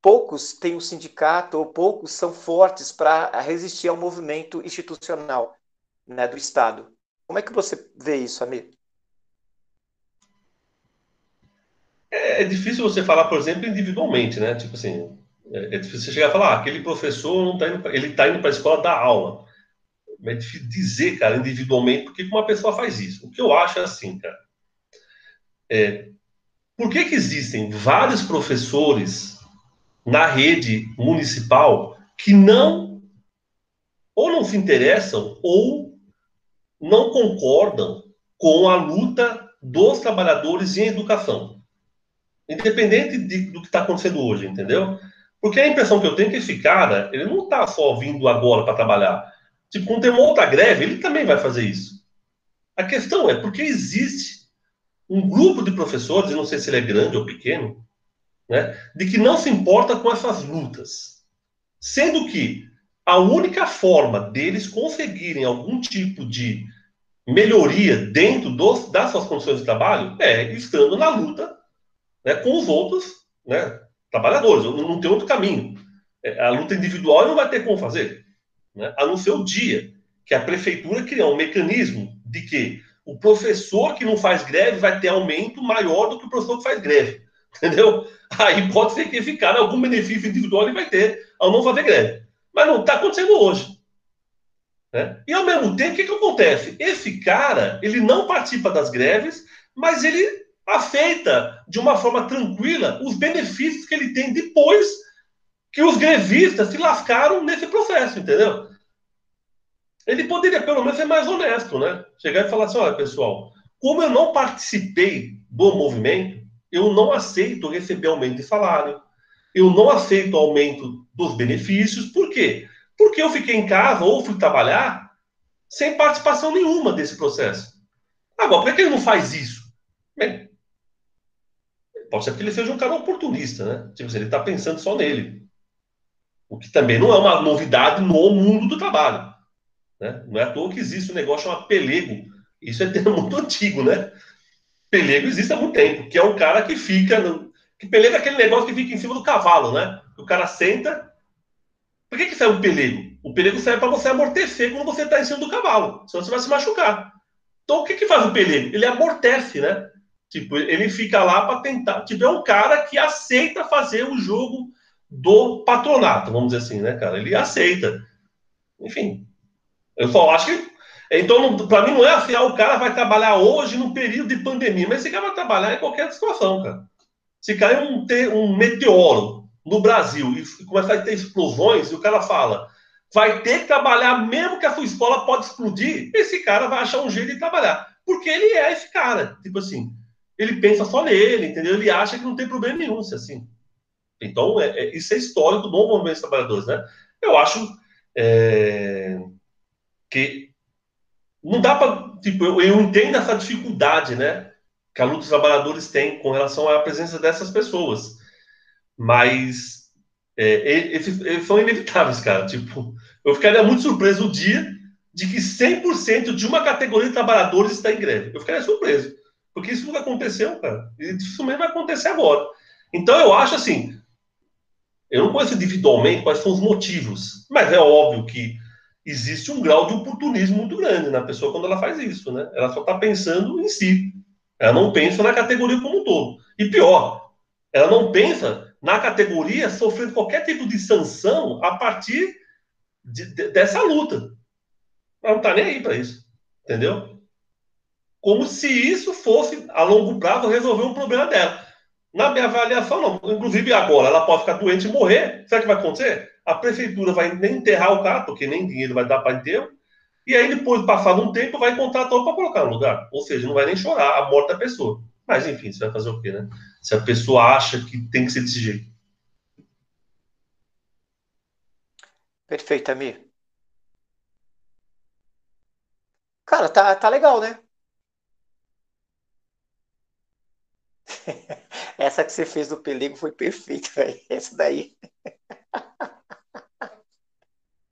poucos têm um sindicato ou poucos são fortes para resistir ao movimento institucional né, do Estado. Como é que você vê isso, Amir? É, é difícil você falar, por exemplo, individualmente, né? Tipo assim, é, é difícil você chegar e falar, ah, aquele professor não tá indo pra, ele está indo para a escola dar aula. É difícil dizer, cara, individualmente, por que uma pessoa faz isso. O que eu acho é assim, cara. É, por que, que existem vários professores na rede municipal que não ou não se interessam ou não concordam com a luta dos trabalhadores em educação. Independente de, do que está acontecendo hoje, entendeu? Porque a impressão que eu tenho é que esse cara, ele não está só vindo agora para trabalhar. Tipo, quando tem uma outra greve, ele também vai fazer isso. A questão é porque existe um grupo de professores, não sei se ele é grande ou pequeno, né, de que não se importa com essas lutas. Sendo que a única forma deles conseguirem algum tipo de melhoria dentro dos, das suas condições de trabalho é estando na luta né, com os outros né, trabalhadores. Não tem outro caminho. É, a luta individual não vai ter como fazer. Né, a não ser o dia que a prefeitura criar um mecanismo de que o professor que não faz greve vai ter aumento maior do que o professor que faz greve. Entendeu? Aí pode ser que cara, algum benefício individual ele vai ter ao não fazer greve. Mas não está acontecendo hoje. Né? E ao mesmo tempo, o que, que acontece? Esse cara, ele não participa das greves, mas ele aceita de uma forma tranquila os benefícios que ele tem depois que os grevistas se lascaram nesse processo, entendeu? Ele poderia pelo menos ser mais honesto, né? Chegar e falar assim: olha, pessoal, como eu não participei do movimento, eu não aceito receber aumento de salário, eu não aceito aumento dos benefícios, por quê? Porque eu fiquei em casa ou fui trabalhar sem participação nenhuma desse processo. Agora, por que ele não faz isso? Bem, pode ser porque ele seja um cara oportunista, né? Tipo assim, ele está pensando só nele. O que também não é uma novidade no mundo do trabalho. Né? Não é à toa que existe um negócio chamado pelego. Isso é termo muito antigo, né? Pelego existe há muito tempo, que é um cara que fica. No... Que pelego é aquele negócio que fica em cima do cavalo, né? O cara senta. Por que, que serve o pelego? O pelego serve para você amortecer quando você está em cima do cavalo, senão você vai se machucar. Então o que, que faz o pelego? Ele amortece, né? Tipo, ele fica lá para tentar. Tipo, é um cara que aceita fazer o jogo do patronato, vamos dizer assim, né, cara? Ele aceita. Enfim, eu só acho que então, para mim, não é assim, ah, o cara vai trabalhar hoje no período de pandemia, mas esse cara vai trabalhar em qualquer situação, cara. Se cair um, um meteoro no Brasil e começar a ter explosões, e o cara fala, vai ter que trabalhar mesmo que a sua escola pode explodir, esse cara vai achar um jeito de trabalhar. Porque ele é esse cara. Tipo assim, ele pensa só nele, entendeu? Ele acha que não tem problema nenhum, se assim. Então, é, é, isso é histórico do movimento dos trabalhadores, né? Eu acho é, que não dá para. Tipo, eu, eu, entendo essa dificuldade, né? Que a luta dos trabalhadores tem com relação à presença dessas pessoas. Mas é, eles, são inevitáveis, cara. Tipo, eu ficaria muito surpreso o dia de que 100% de uma categoria de trabalhadores está em greve. Eu ficaria surpreso. Porque isso nunca aconteceu, cara. E dificilmente vai acontecer agora. Então, eu acho assim. Eu não conheço individualmente quais são os motivos, mas é óbvio que existe um grau de oportunismo muito grande na pessoa quando ela faz isso, né? Ela só está pensando em si. Ela não pensa na categoria como um todo. E pior, ela não pensa na categoria sofrendo qualquer tipo de sanção a partir de, de, dessa luta. Ela não está nem aí para isso. Entendeu? Como se isso fosse, a longo prazo, resolver um problema dela. Na minha avaliação, não. Inclusive, agora, ela pode ficar doente e morrer. Sabe o que vai acontecer? a prefeitura vai nem enterrar o cara, porque nem dinheiro vai dar para enterro, e aí depois, passado um tempo, vai contratar para colocar no lugar. Ou seja, não vai nem chorar a morte da pessoa. Mas, enfim, você vai fazer o quê, né? Se a pessoa acha que tem que ser desse jeito. Perfeito, Amir. Cara, tá, tá legal, né? Essa que você fez do pelego foi perfeita, velho. Essa daí.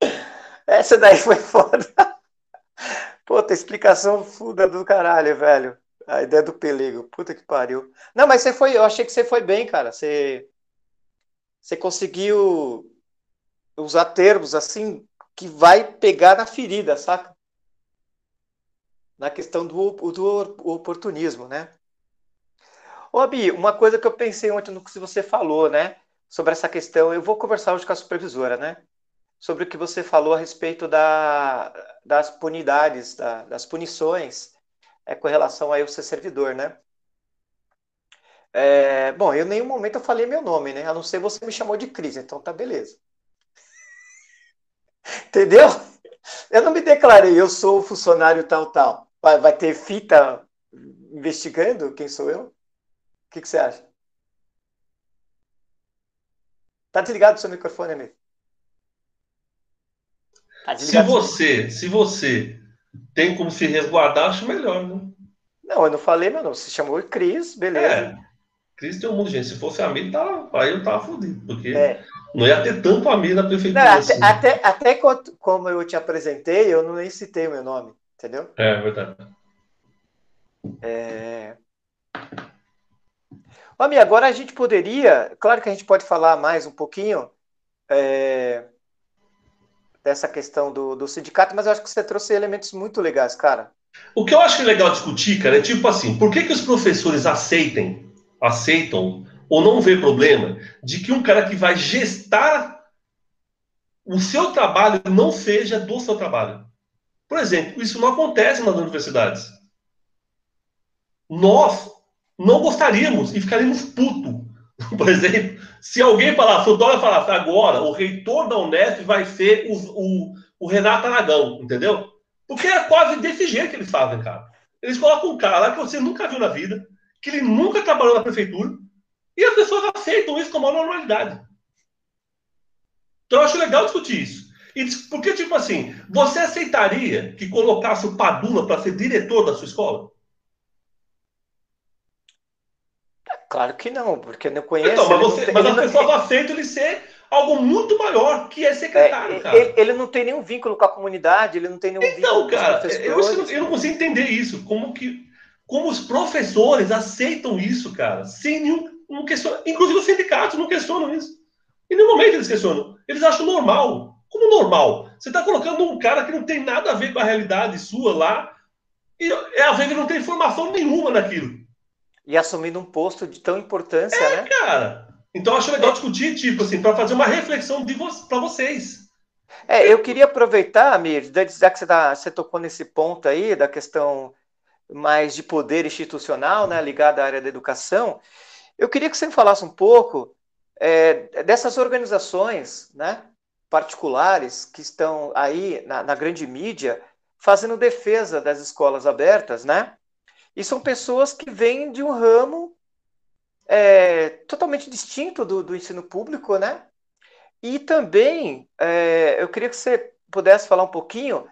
Essa daí foi foda. Puta, explicação fuda do caralho, velho. A ideia do pelego. Puta que pariu. Não, mas você foi. Eu achei que você foi bem, cara. Você, você conseguiu usar termos assim que vai pegar na ferida, saca? Na questão do, do oportunismo, né? Ô, Abi, uma coisa que eu pensei ontem no que você falou, né? Sobre essa questão, eu vou conversar hoje com a supervisora, né? Sobre o que você falou a respeito da, das punidades, da, das punições é, com relação a eu ser servidor, né? É, bom, eu em nenhum momento eu falei meu nome, né? A não ser você me chamou de Cris, então tá beleza. Entendeu? Eu não me declarei, eu sou funcionário tal, tal. Vai, vai ter fita investigando quem sou eu? O que, que você acha? Tá desligado o seu microfone, amigo? Tá se você, se você tem como se resguardar, acho melhor, né? Não, eu não falei meu nome. Se chamou Cris, beleza. É, Cris tem um monte de gente. Se fosse amigo, tá, aí eu tava fodido. Porque é. não ia ter tanto amigo na prefeitura. Não, assim. até, até, até, como eu te apresentei, eu não nem citei o meu nome, entendeu? É, verdade. É... Ami, agora a gente poderia, claro que a gente pode falar mais um pouquinho é, dessa questão do, do sindicato, mas eu acho que você trouxe elementos muito legais, cara. O que eu acho legal discutir, cara, é tipo assim, por que, que os professores aceitem, aceitam ou não vê problema de que um cara que vai gestar o seu trabalho não seja do seu trabalho? Por exemplo, isso não acontece nas universidades. Nós, não gostaríamos e ficaríamos puto. Por exemplo, se alguém falar, se o Dória falasse agora, o reitor da Unesp vai ser o, o, o Renato Aragão, entendeu? Porque é quase desse jeito que eles fazem, cara. Eles colocam um cara lá que você nunca viu na vida, que ele nunca trabalhou na prefeitura, e as pessoas aceitam isso com uma normalidade. Então eu acho legal discutir isso. E, porque, tipo assim, você aceitaria que colocasse o Padula para ser diretor da sua escola? Claro que não, porque eu não conheço. Então, mas, você, mas as pessoas aceitam ele ser algo muito maior, que é secretário, é, cara. Ele, ele, não tem nenhum vínculo com a comunidade, ele não tem nenhum então, vínculo cara, com os professores. Eu, eu, eu não consigo entender isso. Como que como os professores aceitam isso, cara, sem nenhum não questiona, inclusive os sindicatos não questionam isso. Em nenhum momento eles questionam. Eles acham normal. Como normal? Você está colocando um cara que não tem nada a ver com a realidade sua lá, e é, às vezes não tem informação nenhuma naquilo e assumindo um posto de tão importância, é, né? cara. Então acho legal discutir, tipo assim, para fazer uma reflexão de vo para vocês. É, eu queria aproveitar, Amir, já que você, tá, você tocou nesse ponto aí da questão mais de poder institucional, né, ligada à área da educação, eu queria que você falasse um pouco é, dessas organizações, né, particulares que estão aí na, na grande mídia fazendo defesa das escolas abertas, né? E são pessoas que vêm de um ramo é, totalmente distinto do, do, ensino público, né? E também é, eu queria que você pudesse falar um pouquinho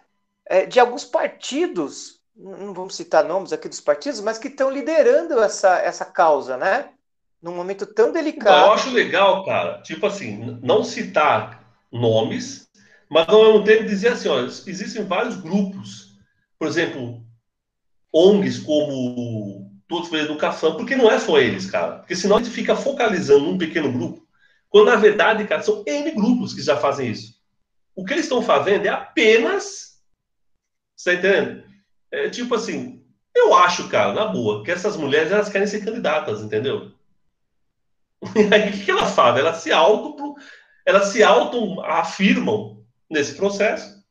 é, de alguns partidos, não vamos citar nomes aqui dos partidos, mas que estão liderando essa, essa causa, né? Num momento tão delicado. Eu acho legal, cara, tipo assim, não citar nomes, mas ao mesmo tempo dizer assim, olha, existem vários grupos, por exemplo, ONGs como Todos pela Educação, porque não é só eles, cara. Porque senão a gente fica focalizando num pequeno grupo, quando na verdade, cara, são N grupos que já fazem isso. O que eles estão fazendo é apenas. Você tá entendendo? É tipo assim, eu acho, cara, na boa, que essas mulheres elas querem ser candidatas, entendeu? E aí o que, que elas fazem? Elas se auto, elas se auto afirmam nesse processo.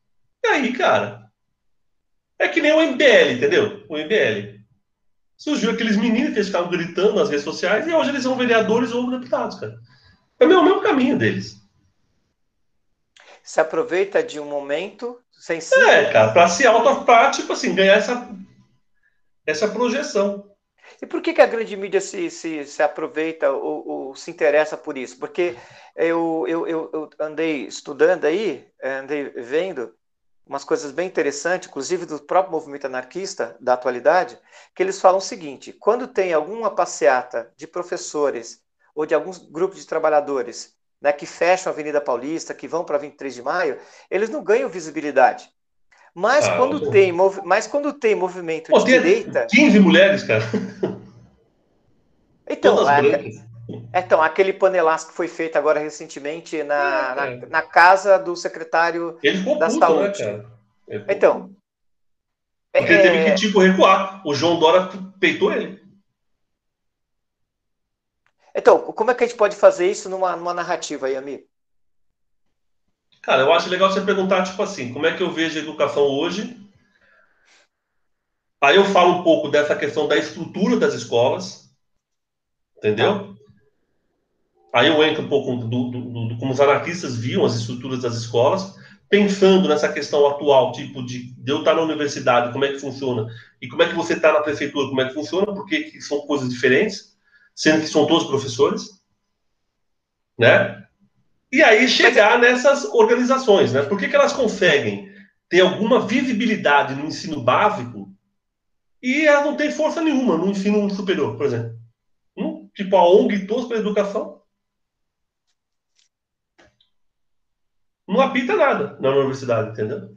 E aí, cara, é que nem o MBL, entendeu? O MBL. Surgiu aqueles meninos que eles ficavam gritando nas redes sociais e hoje eles são vereadores ou deputados, cara. É o mesmo caminho deles. Se aproveita de um momento sensível. É, cara, para se auto pra, tipo assim, ganhar essa, essa projeção. E por que, que a grande mídia se, se, se aproveita ou, ou se interessa por isso? Porque eu, eu, eu, eu andei estudando aí, andei vendo, umas coisas bem interessantes, inclusive do próprio movimento anarquista da atualidade, que eles falam o seguinte: quando tem alguma passeata de professores ou de alguns grupos de trabalhadores né, que fecham a Avenida Paulista, que vão para 23 de maio, eles não ganham visibilidade. Mas, ah, quando, tem, mas quando tem movimento Pô, de direita. 15 mulheres, cara. Então, é, então, aquele panelaço que foi feito agora recentemente na, é, na, na, casa do secretário Ele ficou da puto, Saúde. Né, cara? Então. Porque é... teve que, tipo, recuar. O João Dória peitou ele. Então, como é que a gente pode fazer isso numa, numa narrativa aí, amigo? Cara, eu acho legal você perguntar, tipo assim, como é que eu vejo a educação hoje? Aí eu falo um pouco dessa questão da estrutura das escolas, entendeu? Aí eu entro um pouco do, do, do, como os anarquistas viam as estruturas das escolas, pensando nessa questão atual, tipo de, de eu estar na universidade, como é que funciona, e como é que você está na prefeitura, como é que funciona, porque são coisas diferentes sendo que são todos professores, né? E aí chegar nessas organizações, né? Por que, que elas conseguem ter alguma visibilidade no ensino básico e elas não têm força nenhuma no ensino superior, por exemplo? Hum? Tipo a ONG Todos pela Educação não apita nada na universidade, entendeu?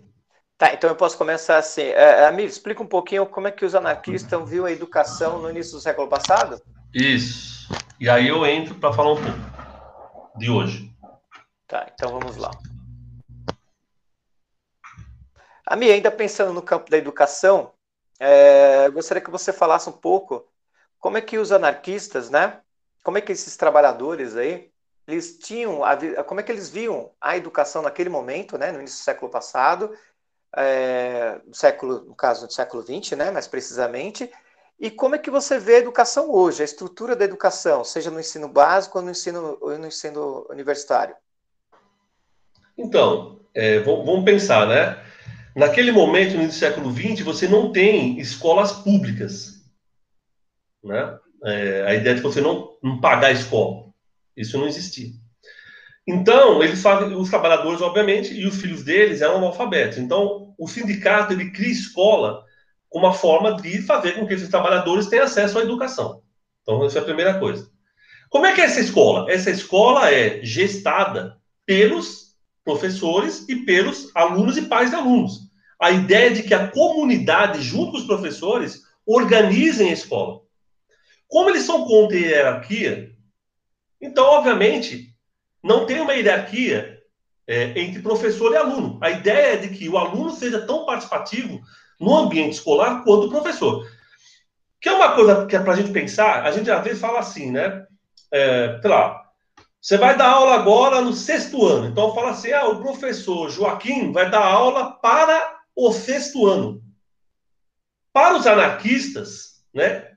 Tá, então eu posso começar assim. É, amigo, explica um pouquinho como é que os anarquistas viam a educação no início do século passado? Isso. E aí eu entro para falar um pouco de hoje. Tá, então vamos lá. A minha, ainda pensando no campo da educação, é, gostaria que você falasse um pouco como é que os anarquistas, né? Como é que esses trabalhadores aí, eles tinham, a, como é que eles viam a educação naquele momento, né? No início do século passado, é, século, no caso do século XX, né? Mais precisamente, e como é que você vê a educação hoje, a estrutura da educação, seja no ensino básico ou no ensino, ou no ensino universitário? Então, é, vamos pensar, né? Naquele momento, no século XX, você não tem escolas públicas. Né? É, a ideia de você não, não pagar a escola. Isso não existia. Então, eles os trabalhadores, obviamente, e os filhos deles eram analfabetos. Então, o sindicato ele cria escola uma forma de fazer com que esses trabalhadores tenham acesso à educação. Então, essa é a primeira coisa. Como é que é essa escola? Essa escola é gestada pelos professores e pelos alunos e pais de alunos. A ideia de que a comunidade, junto com os professores, organizem a escola. Como eles são contra a hierarquia, então, obviamente, não tem uma hierarquia é, entre professor e aluno. A ideia é de que o aluno seja tão participativo no ambiente escolar quanto o professor. Que é uma coisa que é para a gente pensar, a gente às vezes fala assim, né? É, sei lá, você vai dar aula agora no sexto ano. Então fala assim: ah, o professor Joaquim vai dar aula para o sexto ano. Para os anarquistas, né?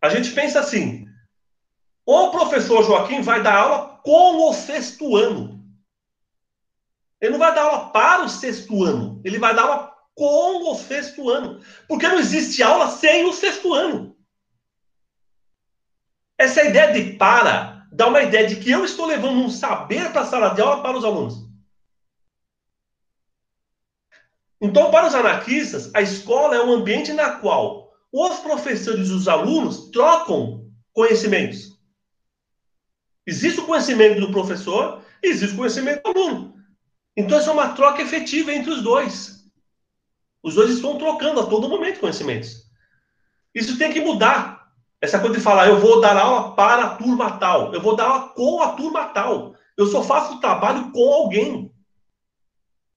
A gente pensa assim: o professor Joaquim vai dar aula com o sexto ano. Ele não vai dar aula para o sexto ano, ele vai dar aula com o sexto ano. Porque não existe aula sem o sexto ano. Essa ideia de para dá uma ideia de que eu estou levando um saber para a sala de aula para os alunos. Então, para os anarquistas, a escola é um ambiente na qual os professores e os alunos trocam conhecimentos. Existe o conhecimento do professor, existe o conhecimento do aluno. Então, essa é uma troca efetiva entre os dois. Os dois estão trocando a todo momento conhecimentos. Isso tem que mudar. Essa coisa de falar, eu vou dar aula para a turma tal, eu vou dar aula com a turma tal, eu só faço trabalho com alguém.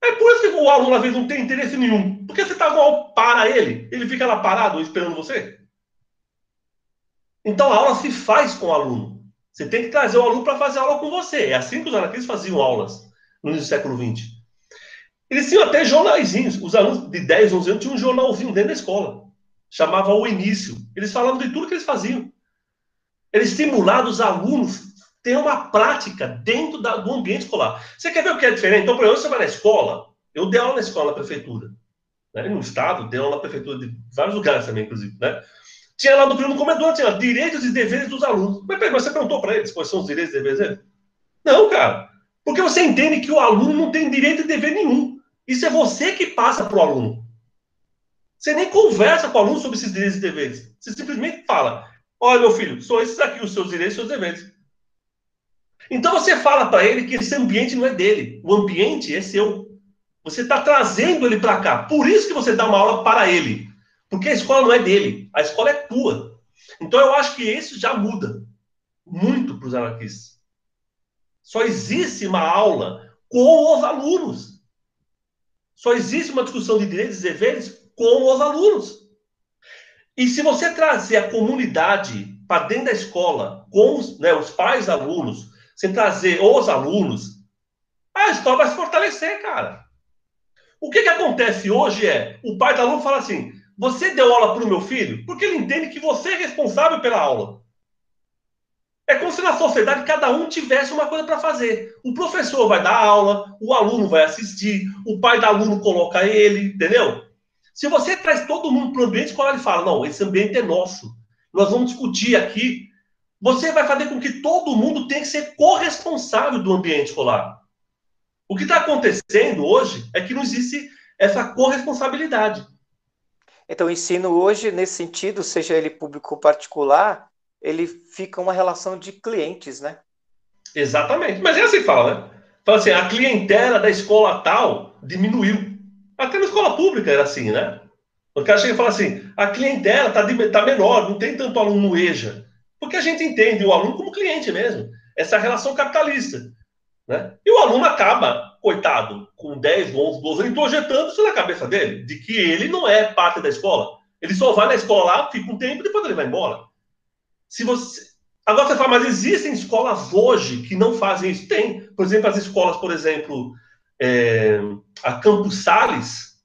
É por isso que o aluno às vezes não tem interesse nenhum. Porque você está igual para ele, ele fica lá parado esperando você. Então a aula se faz com o aluno. Você tem que trazer o aluno para fazer aula com você. É assim que os anarquistas faziam aulas no início do século XX. Eles tinham até jornaizinhos. Os alunos de 10, 11 anos tinham um jornalzinho dentro da escola. Chamava O Início. Eles falavam de tudo que eles faziam. Eles estimulavam os alunos ter uma prática dentro da, do ambiente escolar. Você quer ver o que é diferente? Então, por exemplo, você vai na escola. Eu dei aula na escola, na prefeitura. Né? No estado, dei aula na prefeitura de vários lugares também, inclusive. Né? Tinha lá no primeiro comedor, tinha direitos e deveres dos alunos. Mas, mas você perguntou para eles quais são os direitos e deveres deles? Não, cara. Porque você entende que o aluno não tem direito e dever nenhum. Isso é você que passa para o aluno. Você nem conversa com o aluno sobre esses direitos e deveres. Você simplesmente fala: olha, meu filho, são esses aqui os seus direitos e seus deveres. Então você fala para ele que esse ambiente não é dele, o ambiente é seu. Você está trazendo ele para cá. Por isso que você dá uma aula para ele. Porque a escola não é dele, a escola é tua. Então eu acho que isso já muda muito para os anarquistas. Só existe uma aula com os alunos. Só existe uma discussão de direitos e deveres com os alunos. E se você trazer a comunidade para dentro da escola, com os, né, os pais alunos, sem trazer os alunos, a escola vai se fortalecer, cara. O que, que acontece hoje é, o pai do aluno fala assim, você deu aula para o meu filho? Porque ele entende que você é responsável pela aula. É como se na sociedade cada um tivesse uma coisa para fazer. O professor vai dar aula, o aluno vai assistir, o pai do aluno coloca ele, entendeu? Se você traz todo mundo para o ambiente escolar e fala, não, esse ambiente é nosso, nós vamos discutir aqui, você vai fazer com que todo mundo tenha que ser corresponsável do ambiente escolar. O que está acontecendo hoje é que não existe essa corresponsabilidade. Então, o ensino hoje, nesse sentido, seja ele público ou particular, ele fica uma relação de clientes, né? Exatamente. Mas é assim que fala, né? Fala assim, a clientela da escola tal diminuiu. Até na escola pública era assim, né? O cara chega e fala assim, a clientela está tá menor, não tem tanto aluno no EJA. Porque a gente entende o aluno como cliente mesmo. Essa é relação capitalista. Né? E o aluno acaba, coitado, com 10, 11, 12 anos, projetando isso na cabeça dele, de que ele não é parte da escola. Ele só vai na escola lá, fica um tempo e depois ele vai embora. Se você... Agora você fala, mas existem escolas hoje que não fazem isso? Tem. Por exemplo, as escolas, por exemplo, é... a Campus Sales,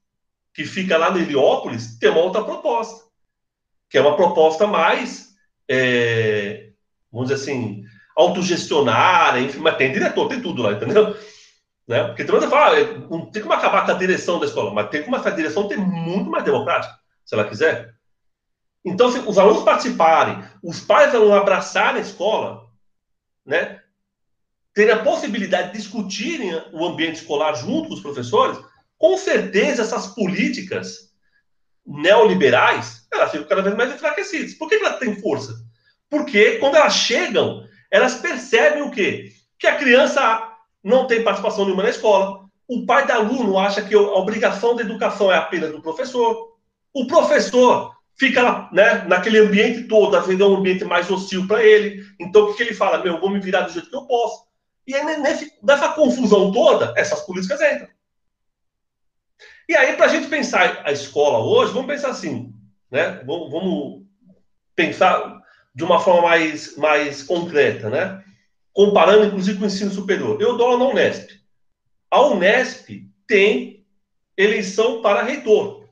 que fica lá no Heliópolis, tem uma outra proposta. Que é uma proposta mais, é... vamos dizer assim, autogestionar, enfim, mas tem diretor, tem tudo lá, entendeu? Né? Porque também você fala, não tem como acabar com a direção da escola, mas tem como essa direção ter muito mais democrática, se ela quiser. Então, se os alunos participarem, os pais vão abraçarem a escola, né? Ter a possibilidade de discutirem o ambiente escolar junto com os professores, com certeza essas políticas neoliberais, elas ficam cada vez mais enfraquecidas. Por que elas têm força? Porque quando elas chegam, elas percebem o quê? Que a criança não tem participação nenhuma na escola, o pai da aluno acha que a obrigação da educação é apenas do professor, o professor fica né, naquele ambiente todo, vezes é um ambiente mais hostil para ele, então o que, ele fala? Meu, eu vou me virar do jeito que eu posso. E aí, nessa confusão toda, essas políticas entram. E aí, para a gente pensar a escola hoje, vamos pensar assim, né? Vamos pensar de uma forma mais, mais concreta, né? Comparando, inclusive, com o ensino superior. Eu dou aula na Unesp. A Unesp tem eleição para reitor.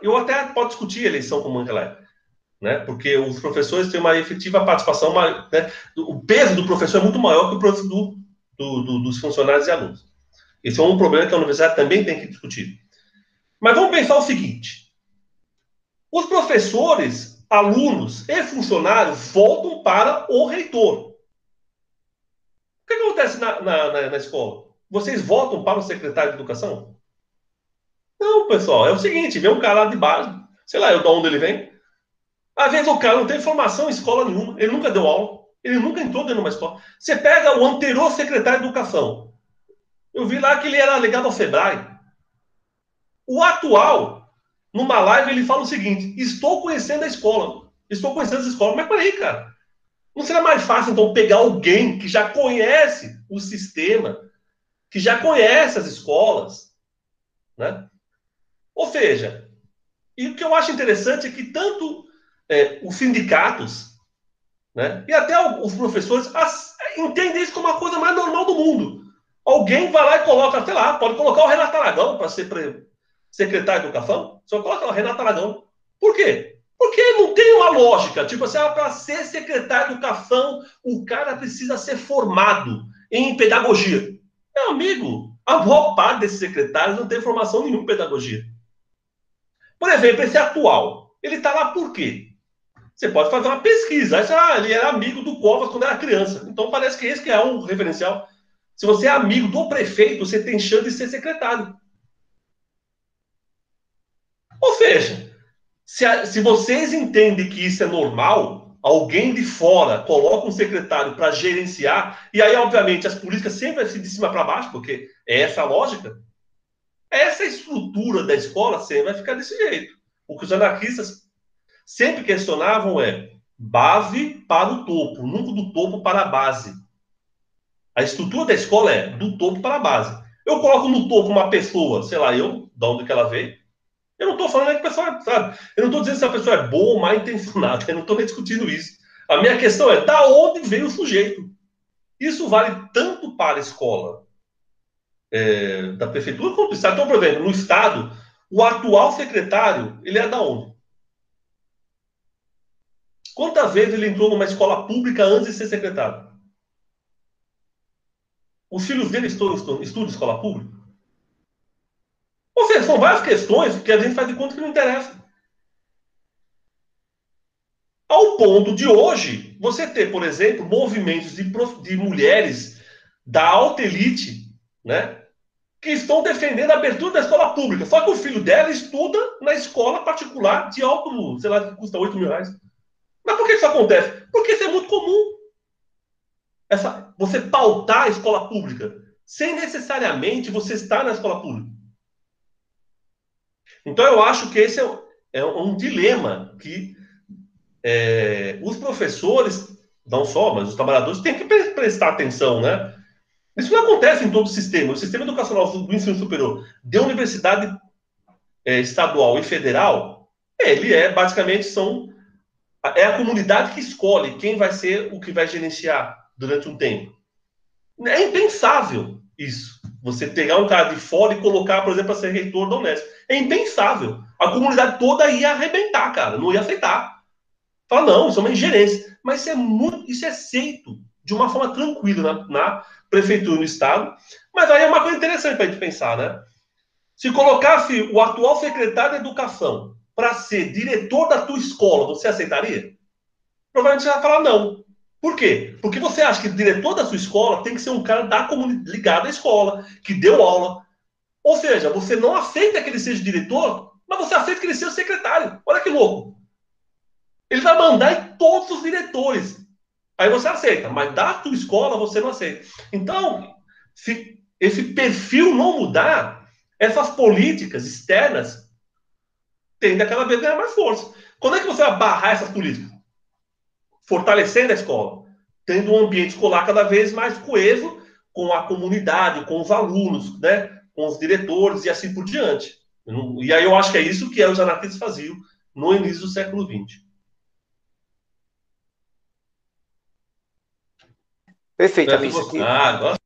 Eu até posso discutir a eleição como ela é, né? Porque os professores têm uma efetiva participação, uma, né? o peso do professor é muito maior que o preço do, do, do, dos funcionários e alunos. Esse é um problema que a universidade também tem que discutir. Mas vamos pensar o seguinte: os professores alunos e funcionários voltam para o reitor. Que, acontece na, na, na, na escola? Vocês voltam para o secretário de educação? Não, pessoal, é o seguinte: vem um cara lá de base, sei lá, eu de onde ele vem. Às vezes o cara não tem formação em escola nenhuma, ele nunca deu aula, ele nunca entrou dentro de uma escola. Você pega o anterior secretário de educação. Eu vi lá que ele era ligado ao Sebrae. O atual numa live ele fala o seguinte: estou conhecendo a escola. Estou conhecendo as escolas. Mas peraí, cara. Não seria mais fácil, então, pegar alguém que já conhece o sistema, que já conhece as escolas, né? Ou seja, e o que eu acho interessante é que tanto é, os sindicatos, né, e até os professores as, entendem isso como a coisa mais normal do mundo. Alguém vai lá e coloca, sei lá, pode colocar o Renato Aragão para ser secretário de Educação, só coloca lá, Renato Aragão. Por quê? Porque não tem uma lógica. Tipo assim, ah, para ser secretário de Educação, o cara precisa ser formado em pedagogia. Meu amigo, a maior parte desses secretários não tem formação nenhuma em pedagogia. Por exemplo, esse atual, ele está lá por quê? Você pode fazer uma pesquisa. Aí, ah, ele era amigo do Covas quando era criança. Então parece que esse que é um referencial. Se você é amigo do prefeito, você tem chance de ser secretário. Ou seja, se, a, se vocês entendem que isso é normal, alguém de fora coloca um secretário para gerenciar, e aí, obviamente, as políticas sempre ser de cima para baixo, porque é essa a lógica, essa estrutura da escola sempre vai ficar desse jeito. O que os anarquistas sempre questionavam é base para o topo, nunca do topo para a base. A estrutura da escola é do topo para a base. Eu coloco no topo uma pessoa, sei lá, eu, de onde que ela veio. Eu não estou falando que a pessoa, sabe? Eu não estou dizendo se a pessoa é boa ou mal intencionada. Eu não estou discutindo isso. A minha questão é da onde veio o sujeito. Isso vale tanto para a escola é, da prefeitura quanto do Estado. Então, por exemplo, no Estado, o atual secretário, ele é da onde? Quantas vezes ele entrou numa escola pública antes de ser secretário? Os filhos dele estudam, estudam, estudam escola pública? Ou seja, são várias questões que a gente faz de conta que não interessa. Ao ponto de hoje, você ter, por exemplo, movimentos de, de mulheres da alta elite, né? Que estão defendendo a abertura da escola pública. Só que o filho dela estuda na escola particular de alto, sei lá, que custa 8 mil reais. Mas por que isso acontece? Porque isso é muito comum. Essa, você pautar a escola pública sem necessariamente você estar na escola pública. Então eu acho que esse é, é um dilema que é, os professores, não só, mas os trabalhadores têm que prestar atenção, né? Isso não acontece em todo o sistema. O sistema educacional do ensino superior de universidade é, estadual e federal, ele é basicamente são é a comunidade que escolhe quem vai ser o que vai gerenciar durante um tempo. É impensável isso. Você pegar um cara de fora e colocar, por exemplo, para ser reitor da Unesp. É impensável. A comunidade toda ia arrebentar, cara. Não ia aceitar. Fala, não, isso é uma ingerência. Mas isso é muito, isso é aceito de uma forma tranquila na, na prefeitura no estado. Mas aí é uma coisa interessante para a gente pensar, né? Se colocasse o atual secretário de Educação para ser diretor da tua escola, você aceitaria? Provavelmente você vai falar não. Por quê? Porque você acha que o diretor da sua escola tem que ser um cara da ligado à escola, que deu aula. Ou seja, você não aceita que ele seja diretor, mas você aceita que ele seja secretário. Olha que louco. Ele vai mandar em todos os diretores. Aí você aceita, mas da tua escola você não aceita. Então, se esse perfil não mudar, essas políticas externas tendem a cada vez ganhar mais força. Quando é que você vai barrar essas políticas? Fortalecendo a escola, tendo um ambiente escolar cada vez mais coeso com a comunidade, com os alunos, né? com os diretores e assim por diante. E aí eu acho que é isso que os anarquistas faziam no início do século XX. Perfeito, amigo. Ah,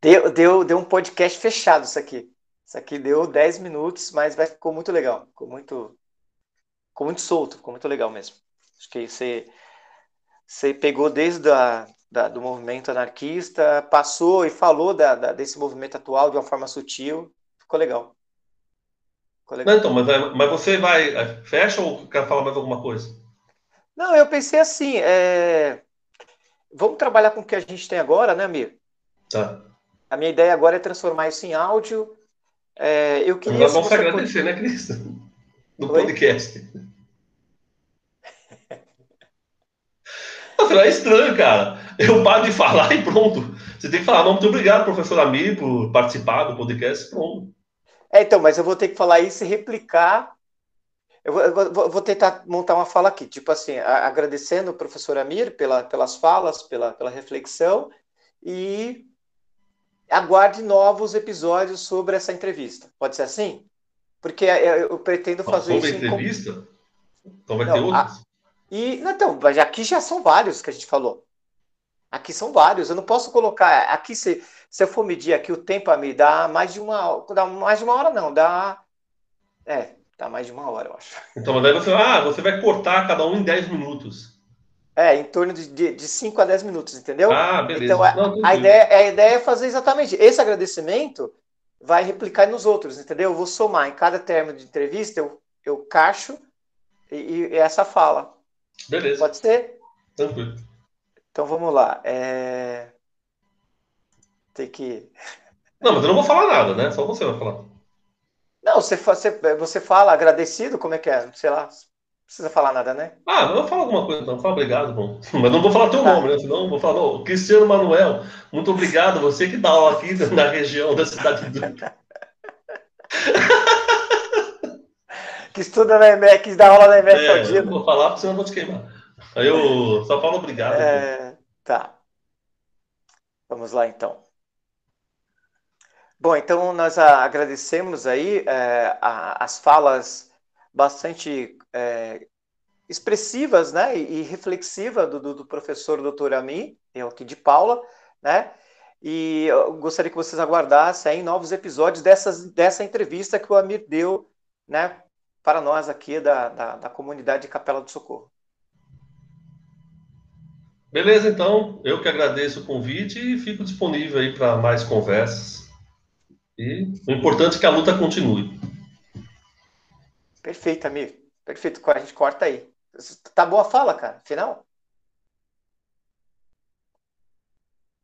deu, deu, deu um podcast fechado isso aqui. Isso aqui deu 10 minutos, mas ficou muito legal. Ficou muito, ficou muito solto, ficou muito legal mesmo. Acho que você, você pegou desde a, da, do movimento anarquista, passou e falou da, da, desse movimento atual de uma forma sutil. Ficou legal. Ficou legal. Não, então, mas, mas você vai. É, fecha ou quer falar mais alguma coisa? Não, eu pensei assim. É... Vamos trabalhar com o que a gente tem agora, né, Amir? Tá. A minha ideia agora é transformar isso em áudio é, eu queria. Nós vamos agradecer, né, Cris? No Oi? podcast. É estranho, cara. Eu paro de falar e pronto. Você tem que falar, não, muito obrigado, professor Amir, por participar do podcast. Pronto. É, então, mas eu vou ter que falar isso e replicar. Eu vou, eu vou, tentar montar uma fala aqui, tipo assim, agradecendo o professor Amir pela, pelas falas, pela, pela reflexão e aguarde novos episódios sobre essa entrevista. Pode ser assim? Porque eu pretendo fazer sobre isso. Sobre entrevista? Então vai não, ter outros? A... E, não, então, aqui já são vários que a gente falou. Aqui são vários. Eu não posso colocar. Aqui, se, se eu for medir aqui o tempo a me dá mais de uma. Dá mais de uma hora, não. Dá. É, dá mais de uma hora, eu acho. Então, mas daí você, ah, você vai cortar cada um em 10 minutos. É, em torno de, de, de 5 a 10 minutos, entendeu? Ah, beleza. Então, a, Não, a, ideia, a ideia é fazer exatamente. Esse agradecimento vai replicar nos outros, entendeu? Eu vou somar em cada termo de entrevista, eu, eu cacho e, e essa fala. Beleza. Pode ser? Tranquilo. Então vamos lá. É... Tem que. Não, mas eu não vou falar nada, né? Só você vai falar. Não, você, você, você fala agradecido, como é que é? Sei lá. precisa falar nada, né? Ah, eu vou falar alguma coisa, então. Fala obrigado, bom. Mas não vou falar teu tá. nome, né? Senão vou falar, não, Cristiano Manuel, muito obrigado, você que dá aula aqui na região da cidade do. que estuda na EMEC, que dá aula na EMEC é, dia. Vou falar, porque senão eu vou te queimar. Aí eu só falo obrigado. É, tá. Vamos lá, então. Bom, então nós agradecemos aí é, a, as falas bastante é, expressivas né, e, reflexivas do, do, do, professor doutor Ami, eu aqui de Paula, né? E eu gostaria que vocês aguardassem novos episódios dessas, dessa entrevista que o Amir deu né, para nós aqui da, da, da comunidade de Capela do Socorro. Beleza, então, eu que agradeço o convite e fico disponível aí para mais conversas. E o importante é que a luta continue. Perfeito, amigo. Perfeito. A gente corta aí. Tá boa a fala, cara. Final?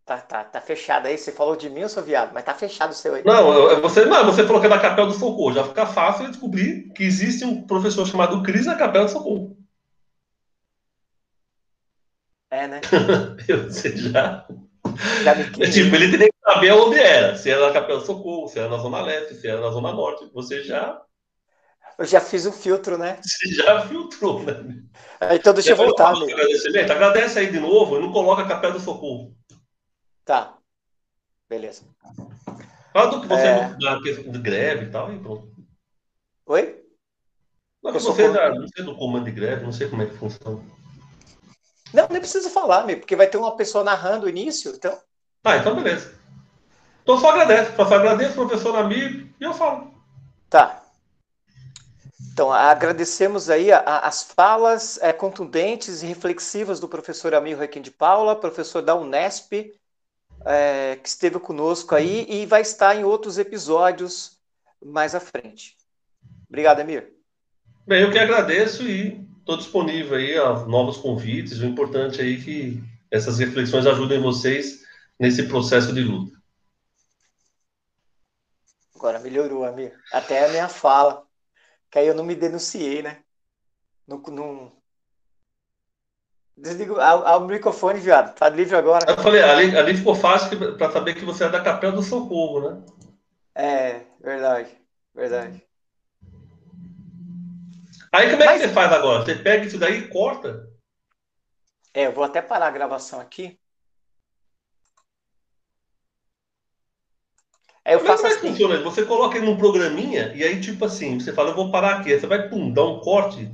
Tá, tá, tá fechado aí. Você falou de mim, eu sou viado, mas tá fechado o seu aí. Não, você, não, você falou que é da Capela do Socorro. Já fica fácil descobrir que existe um professor chamado Cris na Capela do Socorro. É, né? você já. já me é, tipo, ele teria que saber onde era. Se era na Capela do Socorro, se era na Zona Leste, se era na Zona Norte. Você já eu já fiz o filtro, né? Você já filtrou, né? Então deixa eu voltar. Agradece aí de novo e não coloca a Capela do Socorro. Tá. Beleza. Fala do que você é... da de greve e tal, e pronto. Oi? Não, você é da, não sei do comando de greve, não sei como é que funciona. Não, nem precisa falar, meu, porque vai ter uma pessoa narrando o início, então. Ah, então beleza. Então só agradece. Só agradeço, professor amigo, e eu falo. Tá. Então, agradecemos aí a, a, as falas é, contundentes e reflexivas do professor Amir Requim de Paula, professor da Unesp, é, que esteve conosco aí e vai estar em outros episódios mais à frente. Obrigado, Amir. Bem, eu que agradeço e estou disponível aí a novos convites. O importante aí é que essas reflexões ajudem vocês nesse processo de luta. Agora melhorou, Amir. Até a minha fala que aí eu não me denunciei, né? No, no... Desliga o microfone, viado. Tá livre agora. Eu falei, ali, ali ficou fácil para saber que você é da Capela do Socorro, né? É, verdade, verdade. Aí como é Mas... que você faz agora? Você pega isso daí e corta? É, eu vou até parar a gravação aqui. Aí eu Como faço é que assim. funciona? Você coloca ele num programinha e aí, tipo assim, você fala, eu vou parar aqui. Aí você vai, pum, dar um corte